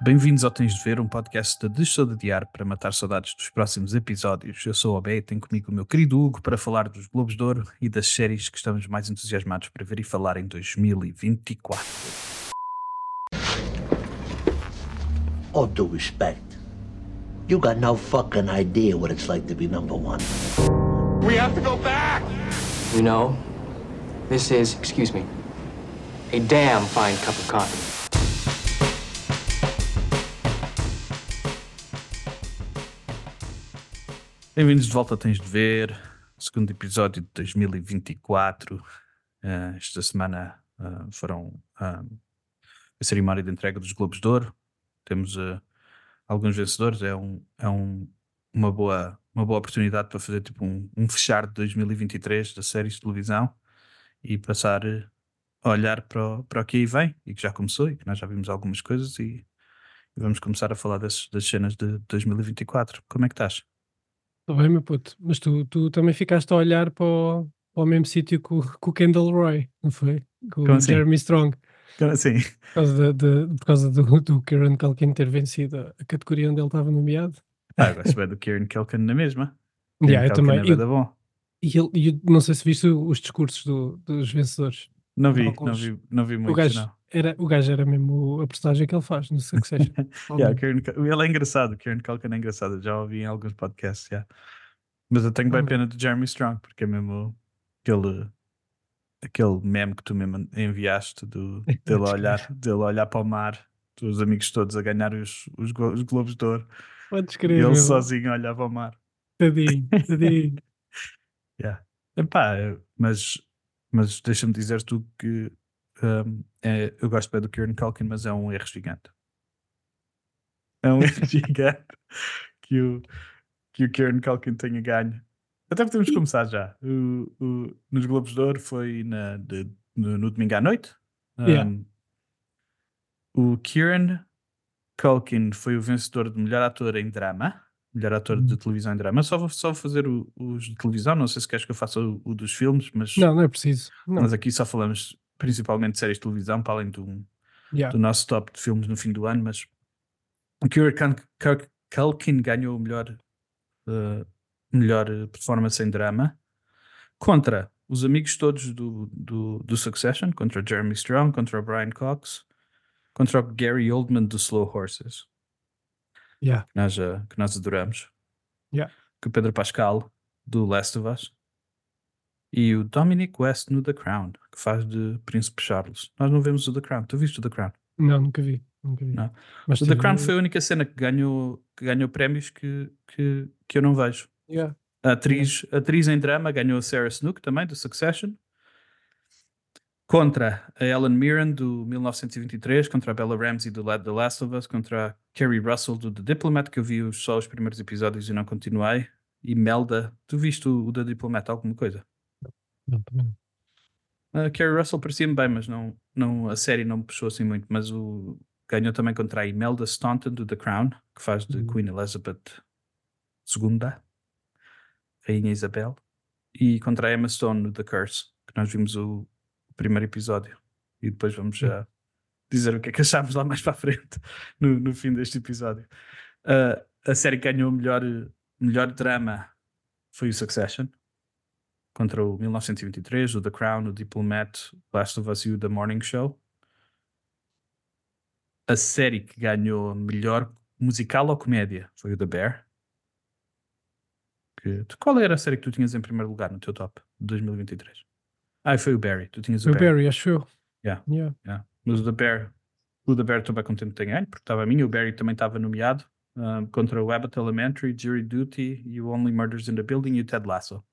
Bem-vindos ao Tens de Ver, um podcast de Deixou de Adiar para matar saudades dos próximos episódios. Eu sou o Obé e tenho comigo o meu querido Hugo para falar dos Globos de Ouro e das séries que estamos mais entusiasmados para ver e falar em 2024. All due respect, you got no fucking idea what it's like to be number one. We have to go back! You know, this is, excuse me, a damn fine cup of coffee. Bem-vindos de volta Tens de Ver, segundo episódio de 2024. Eh, esta semana eh, foram ah, a cerimónia de entrega dos Globos de Ouro. Temos alguns vencedores, é, um, é um- uma, boa, uma boa oportunidade para fazer tipo um, um fechar de 2023 das séries de televisão e passar a olhar para o, para o que aí vem e que já começou e que nós já vimos algumas coisas e, e vamos começar a falar das, das cenas de 2024. Como é que estás? Está bem, meu puto. Mas tu, tu também ficaste a olhar para o, para o mesmo sítio que o, que o Kendall Roy, não foi? Com Como o assim? Jeremy Strong. Como assim? Por causa, de, de- por causa do, do Kieran Culkin ter vencido a, categoria onde ele estava nomeado. Ah, eu gosto bem do Kieran Culkin na mesma. Yeah, eu Kieran Culkin também. é Eu- bom. E, ele, eu não sei se viste os discursos do- dos vencedores. Não vi, não vi, não vi O muito, gajo, não. Era, o gajo era mesmo a personagem que ele faz no Succession. Yeah, o Kieran ele é engraçado, o Kieran Culkin é engraçado, já ouvi em alguns podcasts, yeah. Mas eu tenho bem pena do Jeremy Strong, porque é mesmo aquele, aquele meme que tu mesmo enviaste do, dele, a olhar, dele olhar para o mar, os amigos todos a ganhar os, os, os Globos de Ouro, Podes e crer, ele sozinho a olhar para o mar. Tadinho, tadinho. Yeah. Epá, mas, mas deixa-me dizer tu que hum, é- eu gosto bem do Kieran Culkin, mas é um erro gigante. É um erro gigante que o, que o Kieran Culkin tenha ganho. Até podemos começar já. O, o- nos Globos de Ouro foi na, de- no, no domingo à noite. Yeah. Hum, o Kieran Culkin foi o vencedor de melhor ator em drama. Melhor ator de Uhum. televisão em drama. Só vou, só vou fazer o- os de televisão. Não sei se queres que eu faça o, o dos filmes, mas Não, não é preciso. Não. nós aqui só falamos principalmente séries de televisão, para além do, Yeah. do nosso top de filmes no fim do ano. Mas o Cul- Culkin ganhou o melhor, eh, melhor performance em drama contra os amigos todos do, do, do Succession, contra Jeremy Strong, contra Brian Cox, contra o Gary Oldman do Slow Horses Yeah. que nós, eh, que nós adoramos. Yeah. Que o Pedro Pascal, do Last of Us. E o Dominic West no The Crown, que faz de Príncipe Charles. Nós não vemos o The Crown. Tu viste o The Crown? Não, nunca vi. Nunca vi. Não. Mas o The Crown foi a única cena que ganhou, que ganhou prémios que, que, que eu não vejo. Yeah. A atriz, a atriz em drama ganhou a Sarah Snook também, do Succession. Contra a Ellen Mirren, do 1923. Contra a Bella Ramsey, do The Last of Us. Contra a Kerry Russell, do The Diplomat, que eu vi só os primeiros episódios e não continuei. E Melda, tu viste o, o The Diplomat, alguma coisa? Não, também não. A Kerry Russell parecia-me bem, mas não, não, a série não me puxou assim muito. Mas o, ganhou também contra a Imelda Staunton, do The Crown, que faz de Uhum. Queen Elizabeth II, Rainha Isabel. E contra a Emma Stone, no The Curse, que nós vimos o, o primeiro episódio. E depois vamos já dizer o que é que achámos lá mais para a frente, no, no fim deste episódio. Ah, a série que ganhou o melhor, melhor drama foi o Succession contra o 1923, o The Crown, o Diplomat, Last of Us e o The Morning Show. A série que ganhou melhor musical ou comédia foi o The Bear. Que, qual era a série que tu tinhas em primeiro lugar no teu top de 2023? Ah, foi o Barry. Tu tinhas o o Barry. Barry, acho eu. Yeah. Yeah. Yeah. Mas o The Bear, o The Bear estou bem contente de ganho, porque estava a mim. O Barry também estava nomeado ah, contra o Abbott Elementary, Jury Duty o Only Murders in the Building e o Ted Lasso.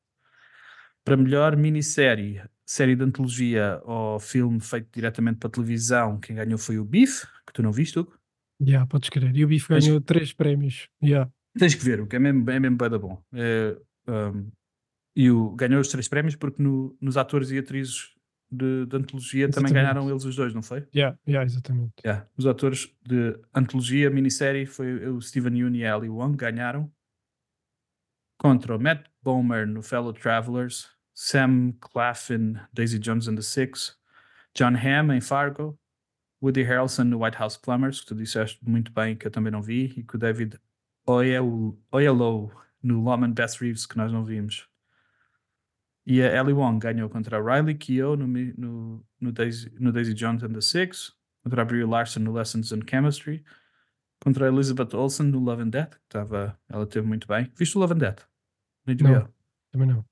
Para melhor minissérie, série de antologia ou filme feito diretamente para televisão, quem ganhou foi o Beef, que tu não viste, Hugo. Yeah, podes crer. E o Biff Mas- ganhou três prémios. Yeah. Tens que ver, o que é mesmo, é mesmo bué da bom. É, um, e o, ganhou os três prémios porque no- nos atores e atrizes de, de antologia também Exatamente. ganharam eles os dois, não foi? Yeah, yeah, exatamente. Yeah. Os atores de antologia, minissérie, foi o Steven Yeun e a Ali Wong, ganharam. Contra o Matt Bomer no Fellow Travelers, Sam Claflin, Daisy Jones and the Six, John Hamm em Fargo, Woody Harrelson no White House Plumbers, que tu disseste muito bem, que eu também não vi, e com o David Oyelowo no Lawman Best Reeves, que nós não vimos. E a Ellie Wong ganhou contra a Riley Keough no, no, no, Daisy, no Daisy Jones and the Six, contra a Brie Larson no Lessons in Chemistry, contra a Elizabeth Olsen no Love and Death, que estava, ela teve muito bem. Viste o Love and Death? Não. Também não.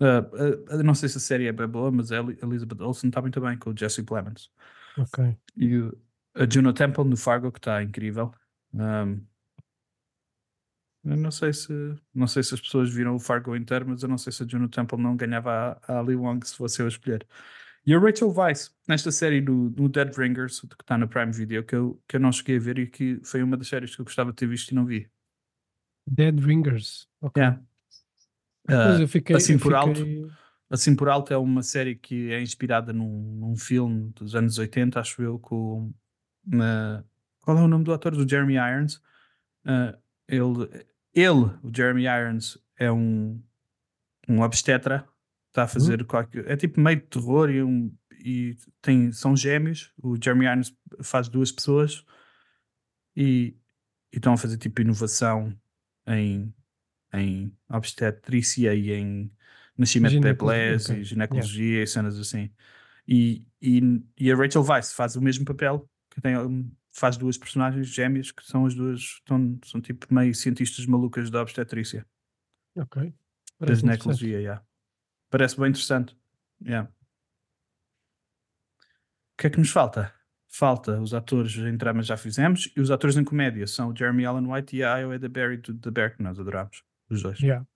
Uh, uh, não sei se a série é bem boa, mas a Eli- Elizabeth Olsen está muito bem com o Jesse Plemons. Ok. E o- a Juno Temple no Fargo, que está incrível. Um, eu não sei se não sei se as pessoas viram o Fargo inteiro, mas eu não sei se a Juno Temple não ganhava a, a Ali Wong se fosse eu a escolher. E a Rachel Weisz, nesta série do, do Dead Ringers, que está no Prime Video, que eu, que eu não cheguei a ver e que foi uma das séries que eu gostava de ter visto e não vi. Dead Ringers. Ok. Yeah. Uh, fiquei, assim por alto, fiquei- Assim por alto é uma série que é inspirada num, num filme dos anos 80, acho eu, com na- qual é o nome do ator? Do Jeremy Irons. Ah, ele, ele, o Jeremy Irons, é um, um obstetra, está a fazer qualquer, é tipo meio de terror e, um, e tem, são gêmeos. O Jeremy Irons faz duas pessoas e, e estão a fazer tipo inovação em, em obstetrícia e em nascimento de Ginecologia, bebês ok. e ginecologia e cenas assim. E, e, e a Rachel Weisz faz o mesmo papel, que tem, faz duas personagens gêmeas que são as duas, estão, são tipo meio cientistas malucas da obstetrícia, Ok. da Parece interessante. ginecologia, yeah. Parece bem interessante. Yeah. O que é que nos falta? Falta os atores em drama já fizemos e os atores em comédia são o Jeremy Allen White e a Iowa Berry do The Bear, que nós adoramos, os dois. Yeah.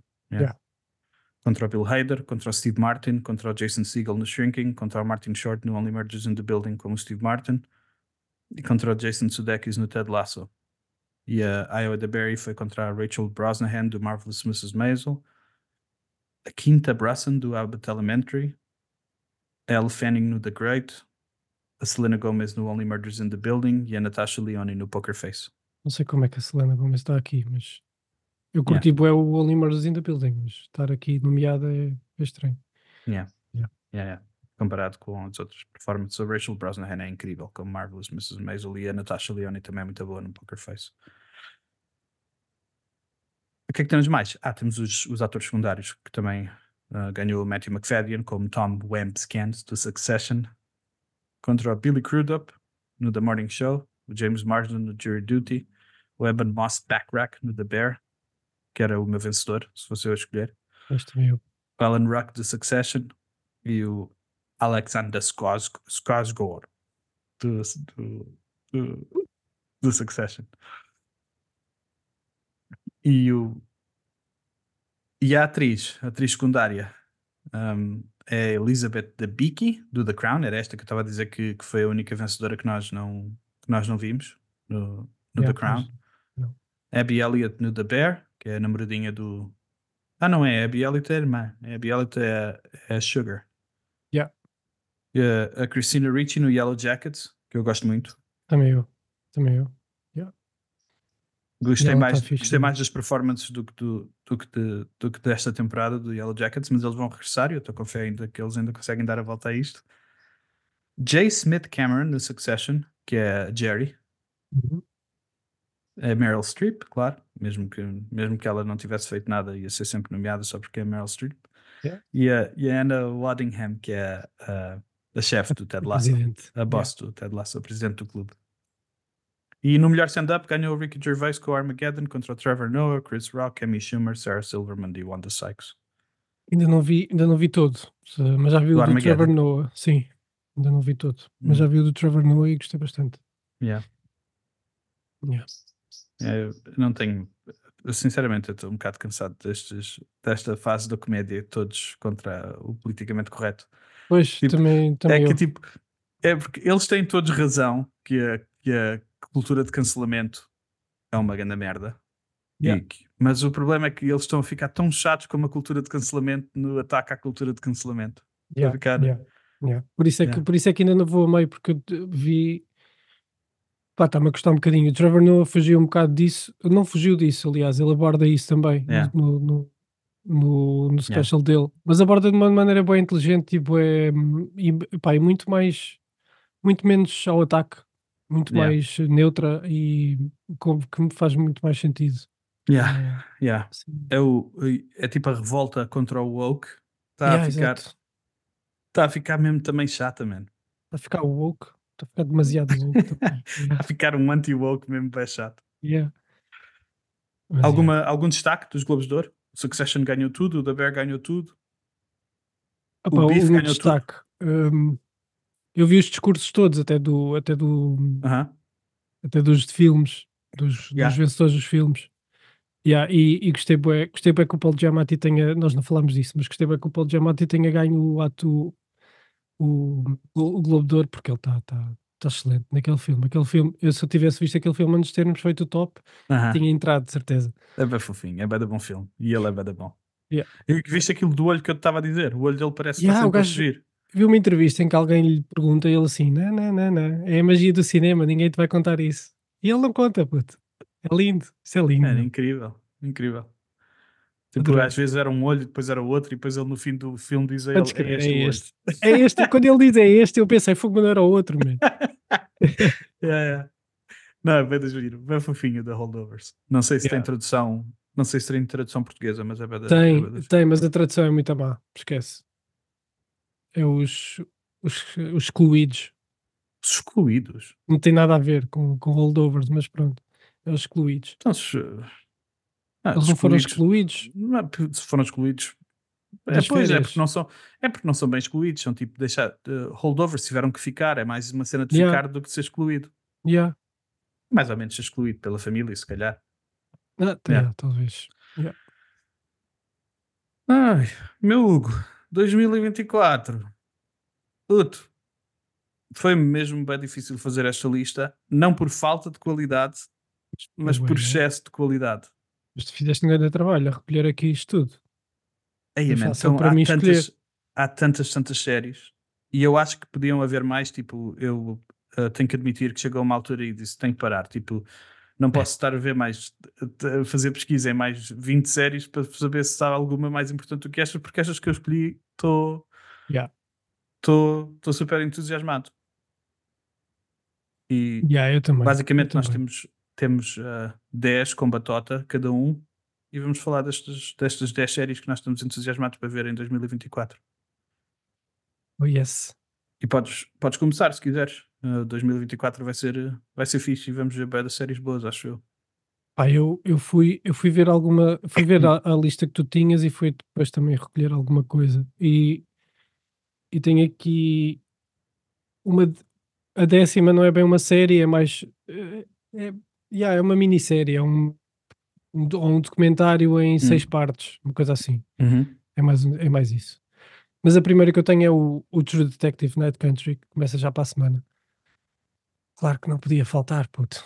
Contra o Bill Hader, contra o Steve Martin, contra o Jason Segel no Shrinking, contra o Martin Short no Only Murders in the Building como o Steve Martin e contra o Jason Sudeikis no Ted Lasso. E a Iowa DeBerry foi contra a Rachel Brosnahan do Marvelous Mrs. Maisel, a Quinta Brunson do Abbott Elementary, a Elle Fanning no The Great, a Selena Gomez no Only Murders in the Building e a Natasha Leone no Poker Face. Não sei como é que a Selena Gomez está aqui, mas eu curti bué o Only Murders in the Building, mas estar aqui nomeada é, é estranho. Yeah. Yeah. Yeah, yeah. Comparado com as outras performances, a Rachel Brosnahan é incrível, como Marvelous Mrs. Maisel e a Natasha Leone também é muito boa no Poker Face. O que é que temos mais? Ah, temos os, os atores secundários que também ah, ganhou o Matthew McFadden, como Tom Wambsgans do Succession, contra o Billy Crudup no The Morning Show, o James Marsden no Jury Duty, o Evan Moss Backrack no The Bear, que era o meu vencedor, se fosse eu a escolher Este meu. o Alan Ruck de Succession e o Alexander Skars- Skarsgård do, do, do, do Succession. E, o, e a atriz, a atriz secundária, um, é Elizabeth Debicki do The Crown. Era esta que eu estava a dizer que, que foi a única vencedora que nós não, que nós não vimos no, no Yeah, The Crown. Abby Elliott no The Bear, que é a namoradinha do. Ah, não é. Abby Elliott é a irmã. A Abby Elliott é, é a Sugar. Yeah. E a, a Christina Ricci no Yellow Jackets, que eu gosto muito. Também eu. Também eu. Gostei, Ela mais, tá gostei mais das performances do que, do, do, que de- do que desta temporada do Yellow Jackets, mas eles vão regressar e eu estou com fé ainda que eles ainda conseguem dar a volta a isto. J. Smith Cameron no Succession, que é a Jerry. Uhum. É Meryl Streep, claro, mesmo que, mesmo que ela não tivesse feito nada, ia ser sempre nomeada só porque é Meryl Streep. Yeah. E, a, e a Anna Waddingham, que é a, a chefe do Ted Lasso, Presidente. a boss do Ted Lasso, a presidente do clube. E no melhor stand-up ganhou o Ricky Gervais com o Armageddon contra o Trevor Noah, Chris Rock, Amy Schumer, Sarah Silverman e Wanda Sykes. Ainda não vi, ainda não vi todo, mas já vi Do o do? Trevor Noah. Sim, ainda não vi todo, mas Hum. já vi o do Trevor Noah e gostei bastante. Yeah. Yeah. Eu não tenho. sinceramente, eu estou um bocado cansado destes, desta fase da comédia, todos contra o politicamente correto. Pois, Tipo, também, também é que eu. tipo, é porque eles têm todos razão que a, que a cultura de cancelamento é uma grande merda. E Yeah. que- mas o problema é que eles estão a ficar tão chatos como a cultura de cancelamento no ataque à cultura de cancelamento. Yeah, ficar- yeah. Por, isso é que, por isso é que ainda não vou a meio, porque eu vi. Pá, está-me a custar um bocadinho. O Trevor Noah fugiu um bocado disso, não fugiu disso, aliás, ele aborda isso também Yeah. no, no, no, no special dele, mas aborda de uma maneira bem inteligente e, bué, e, pá, e muito mais muito menos ao ataque, muito Yeah. mais neutra e com, que me faz muito mais sentido. Yeah, Eh, yeah. sim. É, o, é tipo a revolta contra o woke. Está Yeah, a ficar, exato. tá a ficar mesmo também chata, mano. Está a ficar woke, está a ficar demasiado Yeah, a ficar um anti-woke mesmo bem chato. yeah. Mas, yeah. Alguma, Algum destaque dos Globos de Ouro? O Succession ganhou tudo, o The Bear ganhou tudo. Opa, o Beef um ganhou tudo. destaque. hum, eu vi os discursos todos, até do, até do, Aham. até dos filmes, dos, Yeah. dos vencedores dos filmes. Yeah, e, e gostei bué, gostei bué que o Paulo Giamatti tenha, nós não falámos disso, mas gostei bué que o Paulo Giamatti tenha ganho o ato, o, o, Globo de Ouro, porque ele está tá, tá excelente naquele filme. Aquele filme, eu se eu tivesse visto aquele filme antes de termos feito o top, Aham. tinha entrado, de certeza. É bem fofinho, é bem de bom filme. E ele é bem de bom. Yeah. E viste aquilo do olho que eu te estava a dizer? O olho dele parece que Yeah, está o gajo- fugir. Vi uma entrevista em que alguém lhe pergunta e ele assim, não, não, não, não, é a magia do cinema, ninguém te vai contar isso. E ele não conta, puto. É lindo, isso é lindo. É incrível, incrível. Tipo, Adorei. às vezes era um olho, depois era outro, e depois ele no fim do filme diz ele: é este, é o olho." este. É este, quando ele diz é este, eu pensei, fogo, mas não era o outro, man. Yeah, yeah. Não, é bem de giro, bem fofinho da Holdovers. Não sei se tem Yeah. tradução, não sei se tem tradução portuguesa, mas é bem da- é Tem, da- tem, mas a tradução é muito má, esquece. É os, os, os excluídos. Os excluídos. Não tem nada a ver com, com holdovers, mas pronto. É os excluídos. Então, se, ah, Eles não foram excluídos-. Não é se foram excluídos. É, pois, é porque não são, é porque não são bem excluídos, são tipo deixar uh, holdovers, tiveram que ficar, é mais uma cena de Yeah. ficar do que ser excluído. Yeah. Mais ou menos ser excluído pela família, se calhar. Ah, tá, Yeah. talvez. Ai, meu Hugo, 2024. Puto, foi mesmo bem difícil fazer esta lista, não por falta de qualidade, mas por é, né? excesso de qualidade. Mas tu fizeste um grande trabalho a recolher aqui isto tudo. Aí, É então, para há, mim tantas, há tantas, tantas séries e eu acho que podiam haver mais. Tipo, eu uh, tenho que admitir que chegou a uma altura e disse: tenho que parar. Tipo, não posso estar a ver mais, a fazer pesquisa em mais 20 séries para saber se há alguma mais importante do que estas, porque estas que eu escolhi estou Yeah. estou super entusiasmado. E Yeah, eu também. basicamente eu nós também. temos, temos uh, 10 com batota cada um e vamos falar destas, destas 10 séries que nós estamos entusiasmados para ver em 2024. Oh, yes. E podes, podes começar se quiseres. Uh, 2024 vai ser, vai ser fixe e vamos ver bem das séries boas, acho eu. Pá, eu, eu, fui, eu fui ver alguma. Fui ver a, a lista que tu tinhas e fui depois também recolher alguma coisa. E, e tenho aqui uma. A décima não é bem uma série, é mais. É, é, yeah, é uma minissérie, é um, um, um documentário em seis partes, uma coisa assim. É mais, é mais isso. Mas a primeira que eu tenho é o, o True Detective Night Country, que começa já para a semana. Claro que não podia faltar, puto.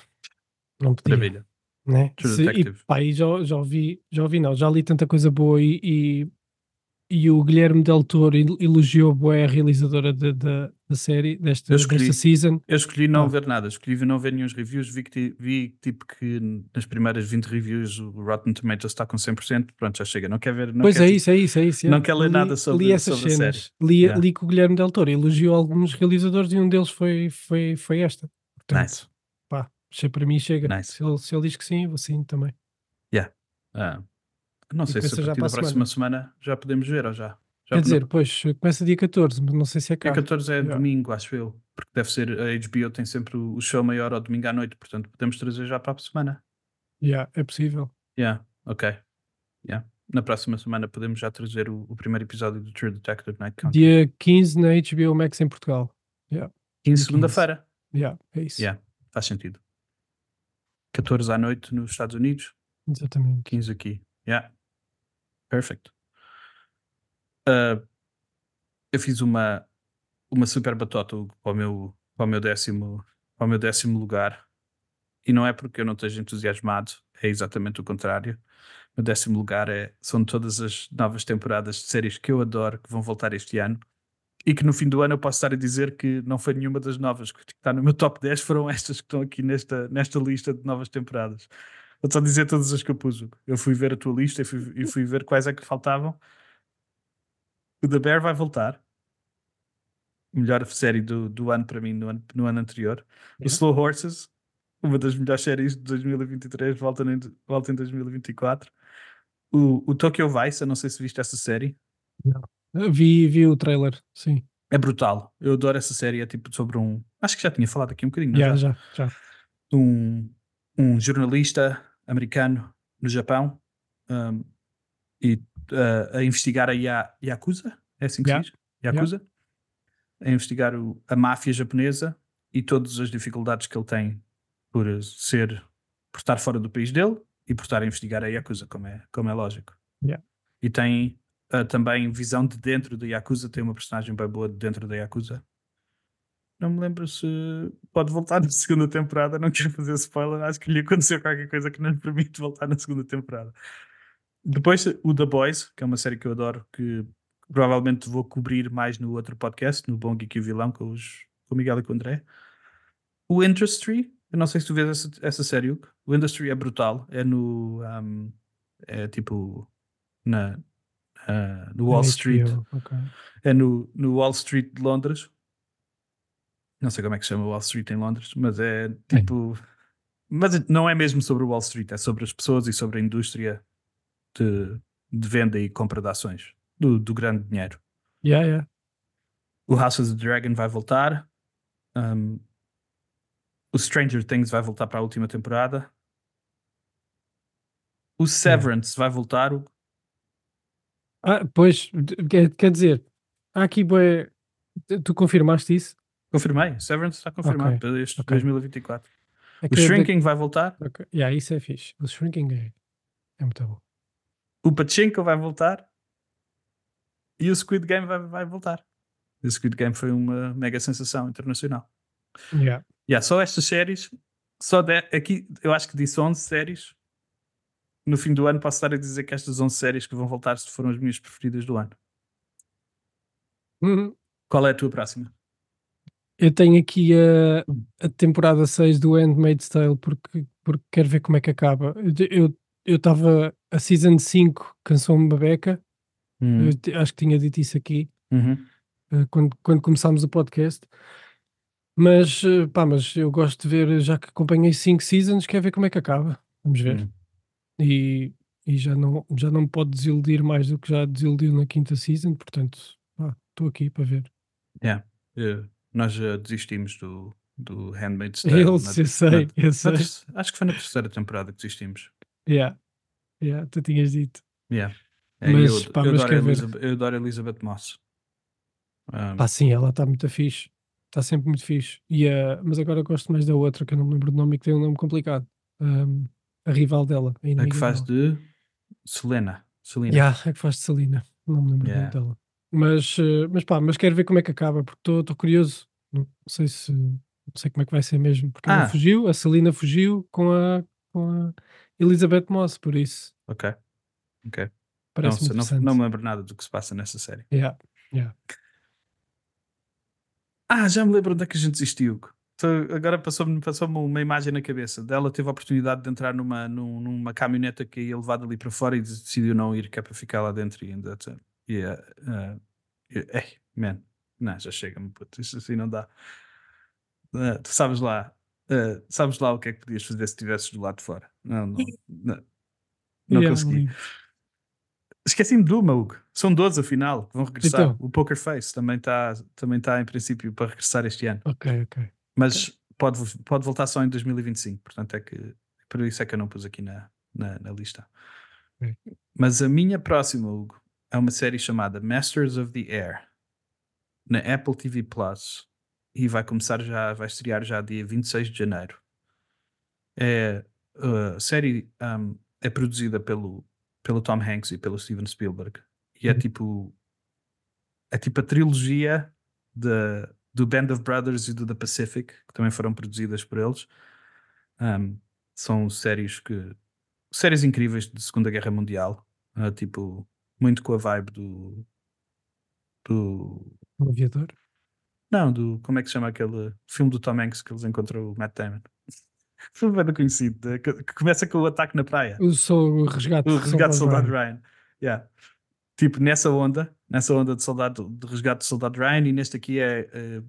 Não podia Maravilha. né? True Se- e, Detective. pá, e já, já ouvi, já ouvi, não, já li tanta coisa boa e, e, e o Guilherme Del Toro el- elogiou bué a realizadora da da da série, desta, escolhi- desta season. Eu escolhi não Ah. ver nada, escolhi não ver nenhum reviews, vi, que, vi tipo que nas primeiras 20 reviews o Rotten Tomatoes está com 100%, pronto, já chega, não quer ver, não pois quer, é isso, é isso, é isso. não é. quer ler Li- nada sobre- li essas sobre a cenas. série. Li, Yeah. li que o Guilherme Del Toro elogiou alguns realizadores e um deles foi, foi, foi esta. Portanto, Nice. pá, achei para mim chega. Nice. Se, ele, se ele diz que sim, eu vou sim também. Ah, não sei se a partir da próxima semana. já podemos ver ou já. já Quer dizer, pois, começa dia 14, mas não sei se é cá. Dia 14 é Yeah. domingo, acho eu. Porque deve ser a HBO tem sempre o show maior ao domingo à noite, portanto podemos trazer já para a semana. Yeah, é possível. Yeah, ok. Yeah. Na próxima semana podemos já trazer o, o primeiro episódio do True Detective Night Country. Dia 15 na HBO Max em Portugal. 15 segunda-feira. Yeah, é isso. Yeah, faz sentido. 14 à noite nos Estados Unidos, Exatamente. 15 aqui. Yeah. Perfect. Uh, eu fiz uma, uma super batota para o meu, para o meu décimo para o meu décimo lugar. E não é porque eu não esteja entusiasmado, é exatamente o contrário. O meu décimo lugar é, são todas as novas temporadas de séries que eu adoro, que vão voltar este ano. E que no fim do ano eu posso estar a dizer que não foi nenhuma das novas que está no meu top 10, foram estas que estão aqui nesta, nesta lista de novas temporadas. Vou só dizer todas as que eu pus. Eu fui ver a tua lista e fui, e fui ver quais é que faltavam. O The Bear vai voltar. melhor série do, do ano para mim no ano, no ano anterior. O Yeah. Slow Horses, uma das melhores séries de 2023, volta em, volta em 2024. O, o Tokyo Vice, eu não sei se viste essa série, Vi, vi o trailer, sim. é brutal. Eu adoro essa série, é tipo sobre um. Acho que já tinha falado aqui um bocadinho, não Já, já? já, já. um, um jornalista americano no Japão um, e uh, a investigar a Ya- Yakuza, é assim que Yeah. se diz? Yakuza? A investigar o- a máfia japonesa e todas as dificuldades que ele tem por ser, por estar fora do país dele e por estar a investigar a Yakuza, como é, como é lógico. Yeah. E tem uh, também visão de dentro da Yakuza, tem uma personagem bem boa de dentro da Yakuza. Não me lembro se pode voltar na segunda temporada. Não quero fazer spoiler. Acho que lhe aconteceu qualquer coisa que não lhe permite voltar na segunda temporada. Depois, o The Boys, que é uma série que eu adoro, que provavelmente vou cobrir mais no outro podcast, no Bom Geek e o Vilão, com, os, com o Miguel e com o André. O Industry, eu não sei se tu vês essa, essa série, Hugo. O Industry é brutal. É no. um, é tipo. Na, ah, no Wall Street. HBO, ok. É no, no Wall Street de Londres. Não sei como é que se chama Wall Street em Londres, mas é tipo. Mas não é mesmo sobre o Wall Street, é sobre as pessoas e sobre a indústria de, de venda e compra de ações do, do grande dinheiro. Yeah, yeah. O House of the Dragon vai voltar. Um, o Stranger Things vai voltar para a última temporada. O Severance vai voltar. O- Ah, pois, quer, quer dizer, há aqui. Tu confirmaste isso? Confirmei. Severance está confirmado Ok, para este ok. 2024. É O Shrinking vai voltar. ok. Yeah, isso é fixe. O Shrinking é, é muito bom. O Pachinko vai voltar e o Squid Game vai, vai voltar. O Squid Game foi uma mega sensação internacional. Yeah. Yeah, só estas séries, só de, aqui eu acho que disse 11 séries. No fim do ano posso estar a dizer que estas 11 séries que vão voltar foram as minhas preferidas do ano. Uhum. Qual é a tua próxima? Eu tenho aqui a, a temporada 6 do Handmaid's Tale porque, porque quero ver como é que acaba. Eu estava a season 5 cansou-me beca. Eu te- acho que tinha dito isso aqui. Uhum. eh, quando, quando começámos o podcast. Mas, eh, pá, mas eu gosto de ver, já que acompanhei 5 seasons, quero ver como é que acaba. Vamos ver. Hum. E, e já, não, já não me pode desiludir mais do que já desiludiu na quinta season, portanto, estou aqui para ver. Yeah. Eh, nós já desistimos do, do Handmaid's Tale. Eles, na- eu sei, na- eu na sei. terce- acho que foi na terceira temporada que desistimos. Yeah. Yeah, tu tinhas dito. Yeah. É, Mas, eu, pá, eu, mas adoro a quero ver. Elizabeth, eu adoro a Elizabeth Moss. Um, Pá, sim, ela está muito fixe. Está sempre muito fixe. E, a mas agora gosto mais da outra, que eu não me lembro do nome e que tem um nome complicado. Um, a rival dela. A, a que faz dela. de Selena. Selena. Yeah, é que faz de Salina. Não me lembro Yeah. yeah. dela. Mas, eh, mas pá, mas quero ver como é que acaba, porque estou curioso. Não sei se não sei como é que vai ser mesmo, porque ela Ah. fugiu, a Celina fugiu com a, com a Elizabeth Moss, por isso Ok. Ok. Não, parece não, interessante. não me lembro nada do que se passa nessa série. Yeah, yeah. Ah, já me lembro onde é que a gente desistiu. Então, agora passou-me passou uma imagem na cabeça dela. Teve a oportunidade de entrar numa, num- numa caminhoneta que ia levada ali para fora e decidiu não ir, que é para ficar lá dentro e ainda. E, uh, uh, e- ei, man, não, já chega-me, puto, isso assim não dá. Uh, tu sabes lá, uh, sabes lá o que é que podias fazer se estivesses do lado de fora? Não, não, não, não Yeah, consegui. lindo. Esqueci-me de uma, Hugo. São 12 afinal que vão regressar. Então. O Poker Face também está também tá, em princípio para regressar este ano. Ok, ok. Mas pode, pode voltar só em 2025. Portanto, é que por isso é que eu não pus aqui na, na, na lista. Ok. Mas a minha próxima, Hugo, é uma série chamada Masters of the Air na Apple TV Plus e vai começar já, vai estrear já dia 26 de janeiro. É, uh, a série um, é produzida pelo, pelo Tom Hanks e pelo Steven Spielberg e é Uhum. tipo é tipo a trilogia de, do Band of Brothers e do The Pacific que também foram produzidas por eles Um, são séries que séries incríveis de Segunda Guerra Mundial uh, tipo muito com a vibe do do Um aviador. não, do como é que se chama aquele filme do Tom Hanks que eles encontram o Matt Damon filme bem conhecido de- que, começa com o ataque na praia Eu sou o resgate. o resgate de Soldado soldado Ryan. Ryan. Yeah. tipo, nessa onda, nessa onda de soldado, de resgate do soldado Ryan, e neste aqui é. eh,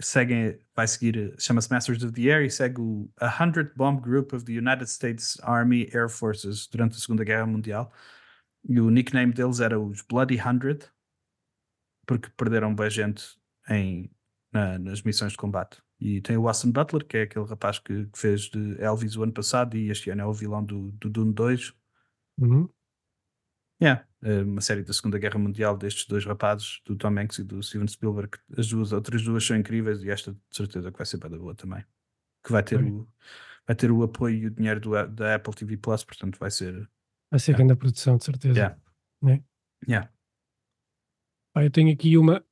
seguem, vai seguir, eh, chama-se Masters of the Air e segue o 100 Bomb Group of the United States Army Air Forces durante a Segunda Guerra Mundial. E o nickname deles era os Bloody Hundred, porque perderam bem gente em, na- nas missões de combate. E tem o Austin Butler, que é aquele rapaz que, que fez de Elvis o ano passado e este ano é o vilão do, do Dune 2. Uhum. Yeah, eh, uma série da Segunda Guerra Mundial destes dois rapazes, do Tom Hanks e do Steven Spielberg. As duas, outras duas são incríveis e esta de certeza que vai ser bem boa também. Que vai ter, o, vai ter o apoio e o dinheiro do, da Apple TV Plus, portanto vai ser. Vai ser Yeah. grande a produção, de certeza. Yeah. Né? Yeah. Pá, eu tenho aqui uma.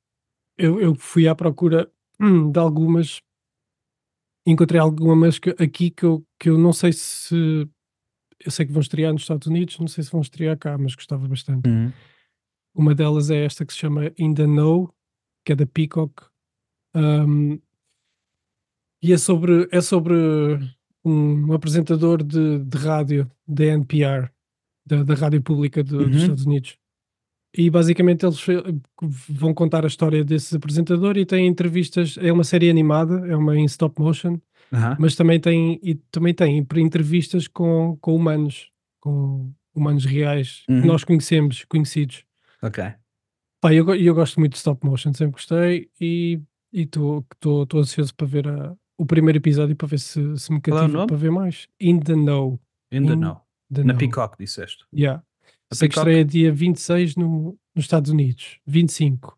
Eu, eu fui à procura hum, de algumas. Encontrei algumas que, aqui que eu, que eu não sei se. Eu sei que vão estrear nos Estados Unidos, não sei se vão estrear cá, mas gostava bastante. Uma delas é esta que se chama In the Know, que é da Peacock. Um, e é sobre, é sobre um, apresentador de, de rádio da NPR, da, da rádio pública Uhum. dos Estados Unidos. E basicamente eles eh, vão contar a história desse apresentador e têm entrevistas. É uma série animada, é uma em stop motion, mas também tem, e também tem entrevistas com, com humanos, com humanos reais Uhum. que nós conhecemos, conhecidos. Ok. Pá, eu, eu gosto muito de stop motion, sempre gostei e estou ansioso para ver a- o primeiro episódio para ver se, se me é cativa para ver mais. In the Know. In the In know. The Na Know. Peacock, disseste. Yeah. A Sei que Peacock- estreia dia 26 no, nos Estados Unidos. 25.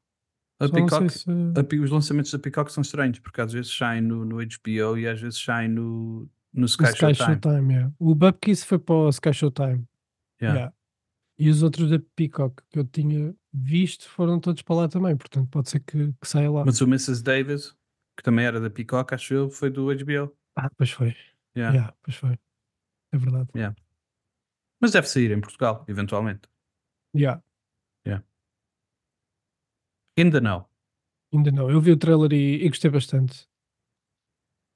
A Peacock, se- a os lançamentos da Peacock são estranhos, porque às vezes saem no, no HBO e às vezes saem no, no Sky, o Sky Showtime. Showtime. yeah. O Bupkiss foi para o Sky Showtime. Yeah. Yeah. E os outros da Peacock que eu tinha visto foram todos para lá também. Portanto, pode ser que, que saia lá. Mas o Mrs. Davis, que também era da Peacock, acho eu, foi do HBO. Ah, pois foi. Yeah. Yeah, pois foi. É verdade. Mas deve sair em Portugal, eventualmente. Yeah. Ainda não. Ainda não. Eu vi o trailer e, e gostei bastante.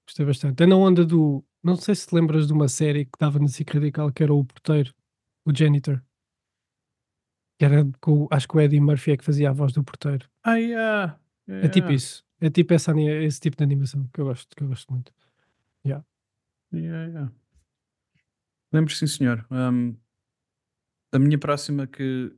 Gostei bastante. É na onda do. Não sei se te lembras de uma série que estava na SIC Radical que era o porteiro, o Janitor. Que era com. Acho que o Eddie Murphy é que fazia a voz do porteiro. Ah, yeah. É tipo isso. É tipo essa, esse tipo de animação que eu gosto, que eu gosto muito. Yeah, yeah. Lembro, sim, senhor. Um, a minha próxima que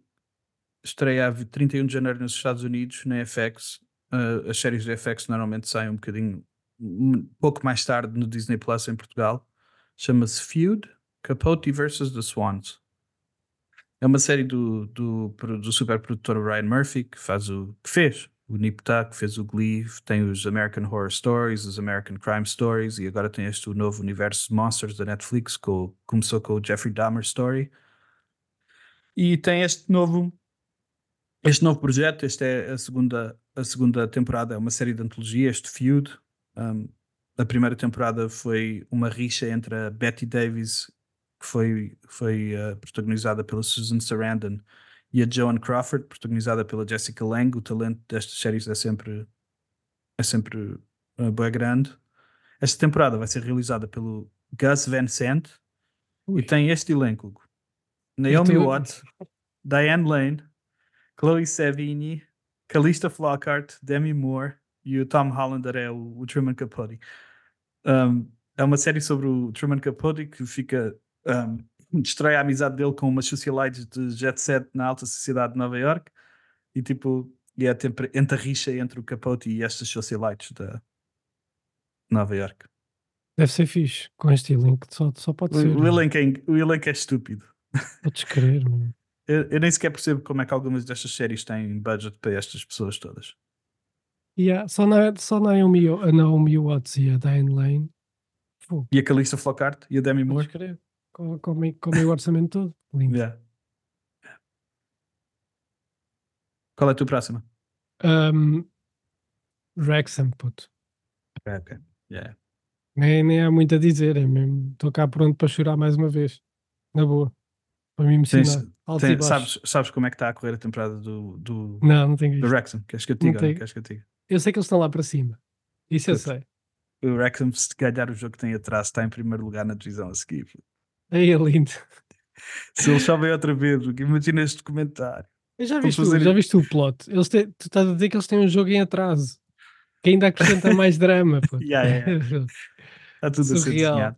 estreia a 31 de janeiro nos Estados Unidos, na FX. uh, as séries da FX normalmente saem um bocadinho, um pouco mais tarde no Disney Plus em Portugal. Chama-se Feud Capote versus the Swans. É uma série do, do, do super produtor Ryan Murphy que faz o que fez o Nip fez o Glee, tem os American Horror Stories, os American Crime Stories e agora tem este o novo universo Monsters da Netflix, o- começou com o Jeffrey Dahmer Story. E tem este novo este novo projeto, esta é a segunda, a segunda temporada, é uma série de antologia, este Feud. Um, a primeira temporada foi uma rixa entre a Betty Davis, que foi, foi uh, protagonizada pela Susan Sarandon, e a Joan Crawford, protagonizada pela Jessica Lange. O talento destas séries é sempre, é sempre uh, bem grande. Esta temporada vai ser realizada pelo Gus Van Sant Ui. e tem este elenco. Naomi Então- Watts, Diane Lane, Chloe Sevigny, Calista Flockhart, Demi Moore e o Tom Hollander é o, o Truman Capote. Um, é uma série sobre o Truman Capote que fica um, destrói a amizade dele com umas socialites de jet set na alta sociedade de Nova York e tipo e é sempre entre a rixa entre o Capote e estas socialites da Nova York. Deve ser fixe. Com este elenco só, só pode O, ser. o, mano. elenco é, o elenco é estúpido. Podes crer, mano. Eu, eu nem sequer percebo como é que algumas destas séries têm budget para estas pessoas todas. Yeah, só, na, só Naomi, a Naomi Watts e a Diane Lane. Fogo, E a Calista Flockhart e a Demi podes Moore. crer. Com, com, com, com o meu orçamento todo. Lindo. Yeah. Qual é a tua próxima? Um, Wrexham, puto. Ok, ok. Yeah. Nem, nem há muito a dizer, é mesmo. Estou cá pronto para chorar mais uma vez. Na boa. Para me emocionar. Tens- Tem- sabes, sabes como é que está a correr a temporada do, do, Não, não tenho do. Wrexham? Queres que eu te diga? Não tenho. Queres que eu te diga? Eu sei que eles estão lá para cima. Isso eu Puto. sei. O Wrexham, se ganhar o jogo que tem atrás, está em primeiro lugar na divisão a seguir. Aí é lindo. Se eles sobem outra vez, imagina este comentário. Eu já viste, o- fazer- já viste o plot? Eles têm, tu estás a dizer que eles têm um jogo em atraso. Que ainda acrescenta mais drama. Pô. Yeah, yeah, Está tudo a ser Surreal. Eu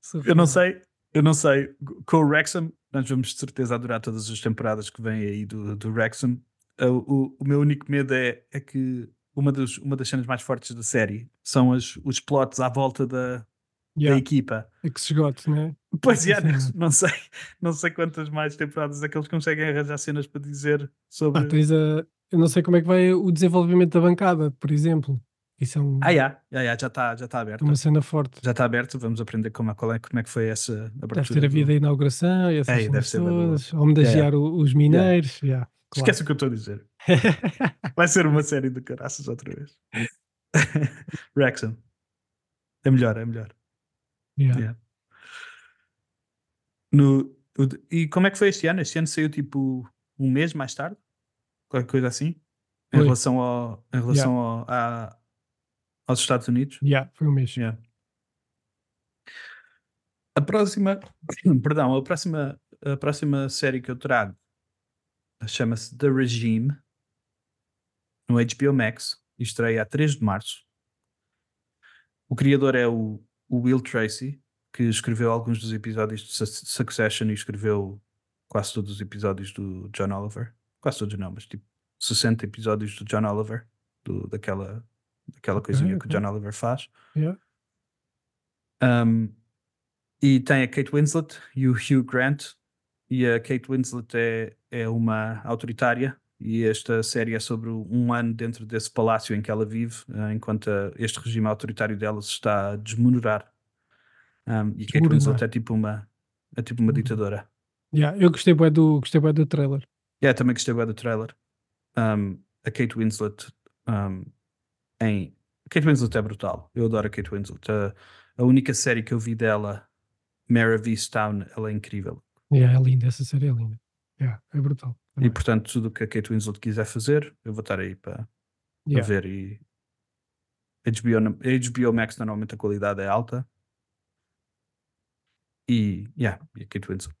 Surreal. não sei, eu não sei. Com o Wrexham, nós vamos de certeza adorar todas as temporadas que vêm aí do, do Wrexham. Uh, O, o meu único medo é, é que uma, dos, uma das cenas mais fortes da série são as, os plots à volta da, da Yeah, equipa. É que se esgote, né? Pois é, não sei, não sei quantas mais temporadas é que eles conseguem arranjar cenas para dizer sobre. Pá, tens a, eu não sei como é que vai o desenvolvimento da bancada, por exemplo. Isso é um- Ah, já, já, já, já está já tá aberto. uma cena forte. Já está aberto, vamos aprender como é, qual é, como é que foi essa abertura. Deve ter havido do- a inauguração e essas É, deve ser da todas, homenagear os mineiros. yeah, claro. Esquece o que eu estou a dizer. Vai ser uma série de caraças outra vez. Wrexham. É melhor, é melhor. Yeah. Yeah. No, o e como é que foi este ano? Este ano saiu tipo um mês mais tarde? Qualquer coisa assim? Em Foi. relação, ao, em relação ao, à- aos Estados Unidos? Yeah, foi um mês. Yeah. A próxima, perdão, a próxima, a próxima série que eu trago chama-se The Regime no HBO Max e estreia a 3 de março. O criador é o, o Will Tracy, que escreveu alguns dos episódios de Su- Succession e escreveu quase todos os episódios do John Oliver. Quase todos não, mas tipo 60 episódios do John Oliver, do, daquela, daquela coisinha que o. John Oliver faz. Yeah. Um, e tem a Kate Winslet e o Hugh Grant. E a Kate Winslet é, é uma autoritária. E esta série é sobre um ano dentro desse palácio em que ela vive, eh, enquanto a- este regime autoritário dela se está a desmoronar. Um, e Kate. Winslet é tipo uma, é tipo uma Uhum. ditadora. Yeah, eu gostei bué do, gostei bué do trailer. Yeah, também gostei bem do trailer. Um, a Kate Winslet um, em. Kate Winslet é brutal. Eu adoro a Kate Winslet. A, a única série que eu vi dela, Mare of Easttown, ela é incrível. Yeah, é linda, essa série é linda. Yeah, é brutal. E portanto, tudo o que a Kate Winslet quiser fazer, eu vou estar aí para Yeah. ver. E HBO, HBO Max normalmente a qualidade é alta. E, yeah, e a Kate Winslet.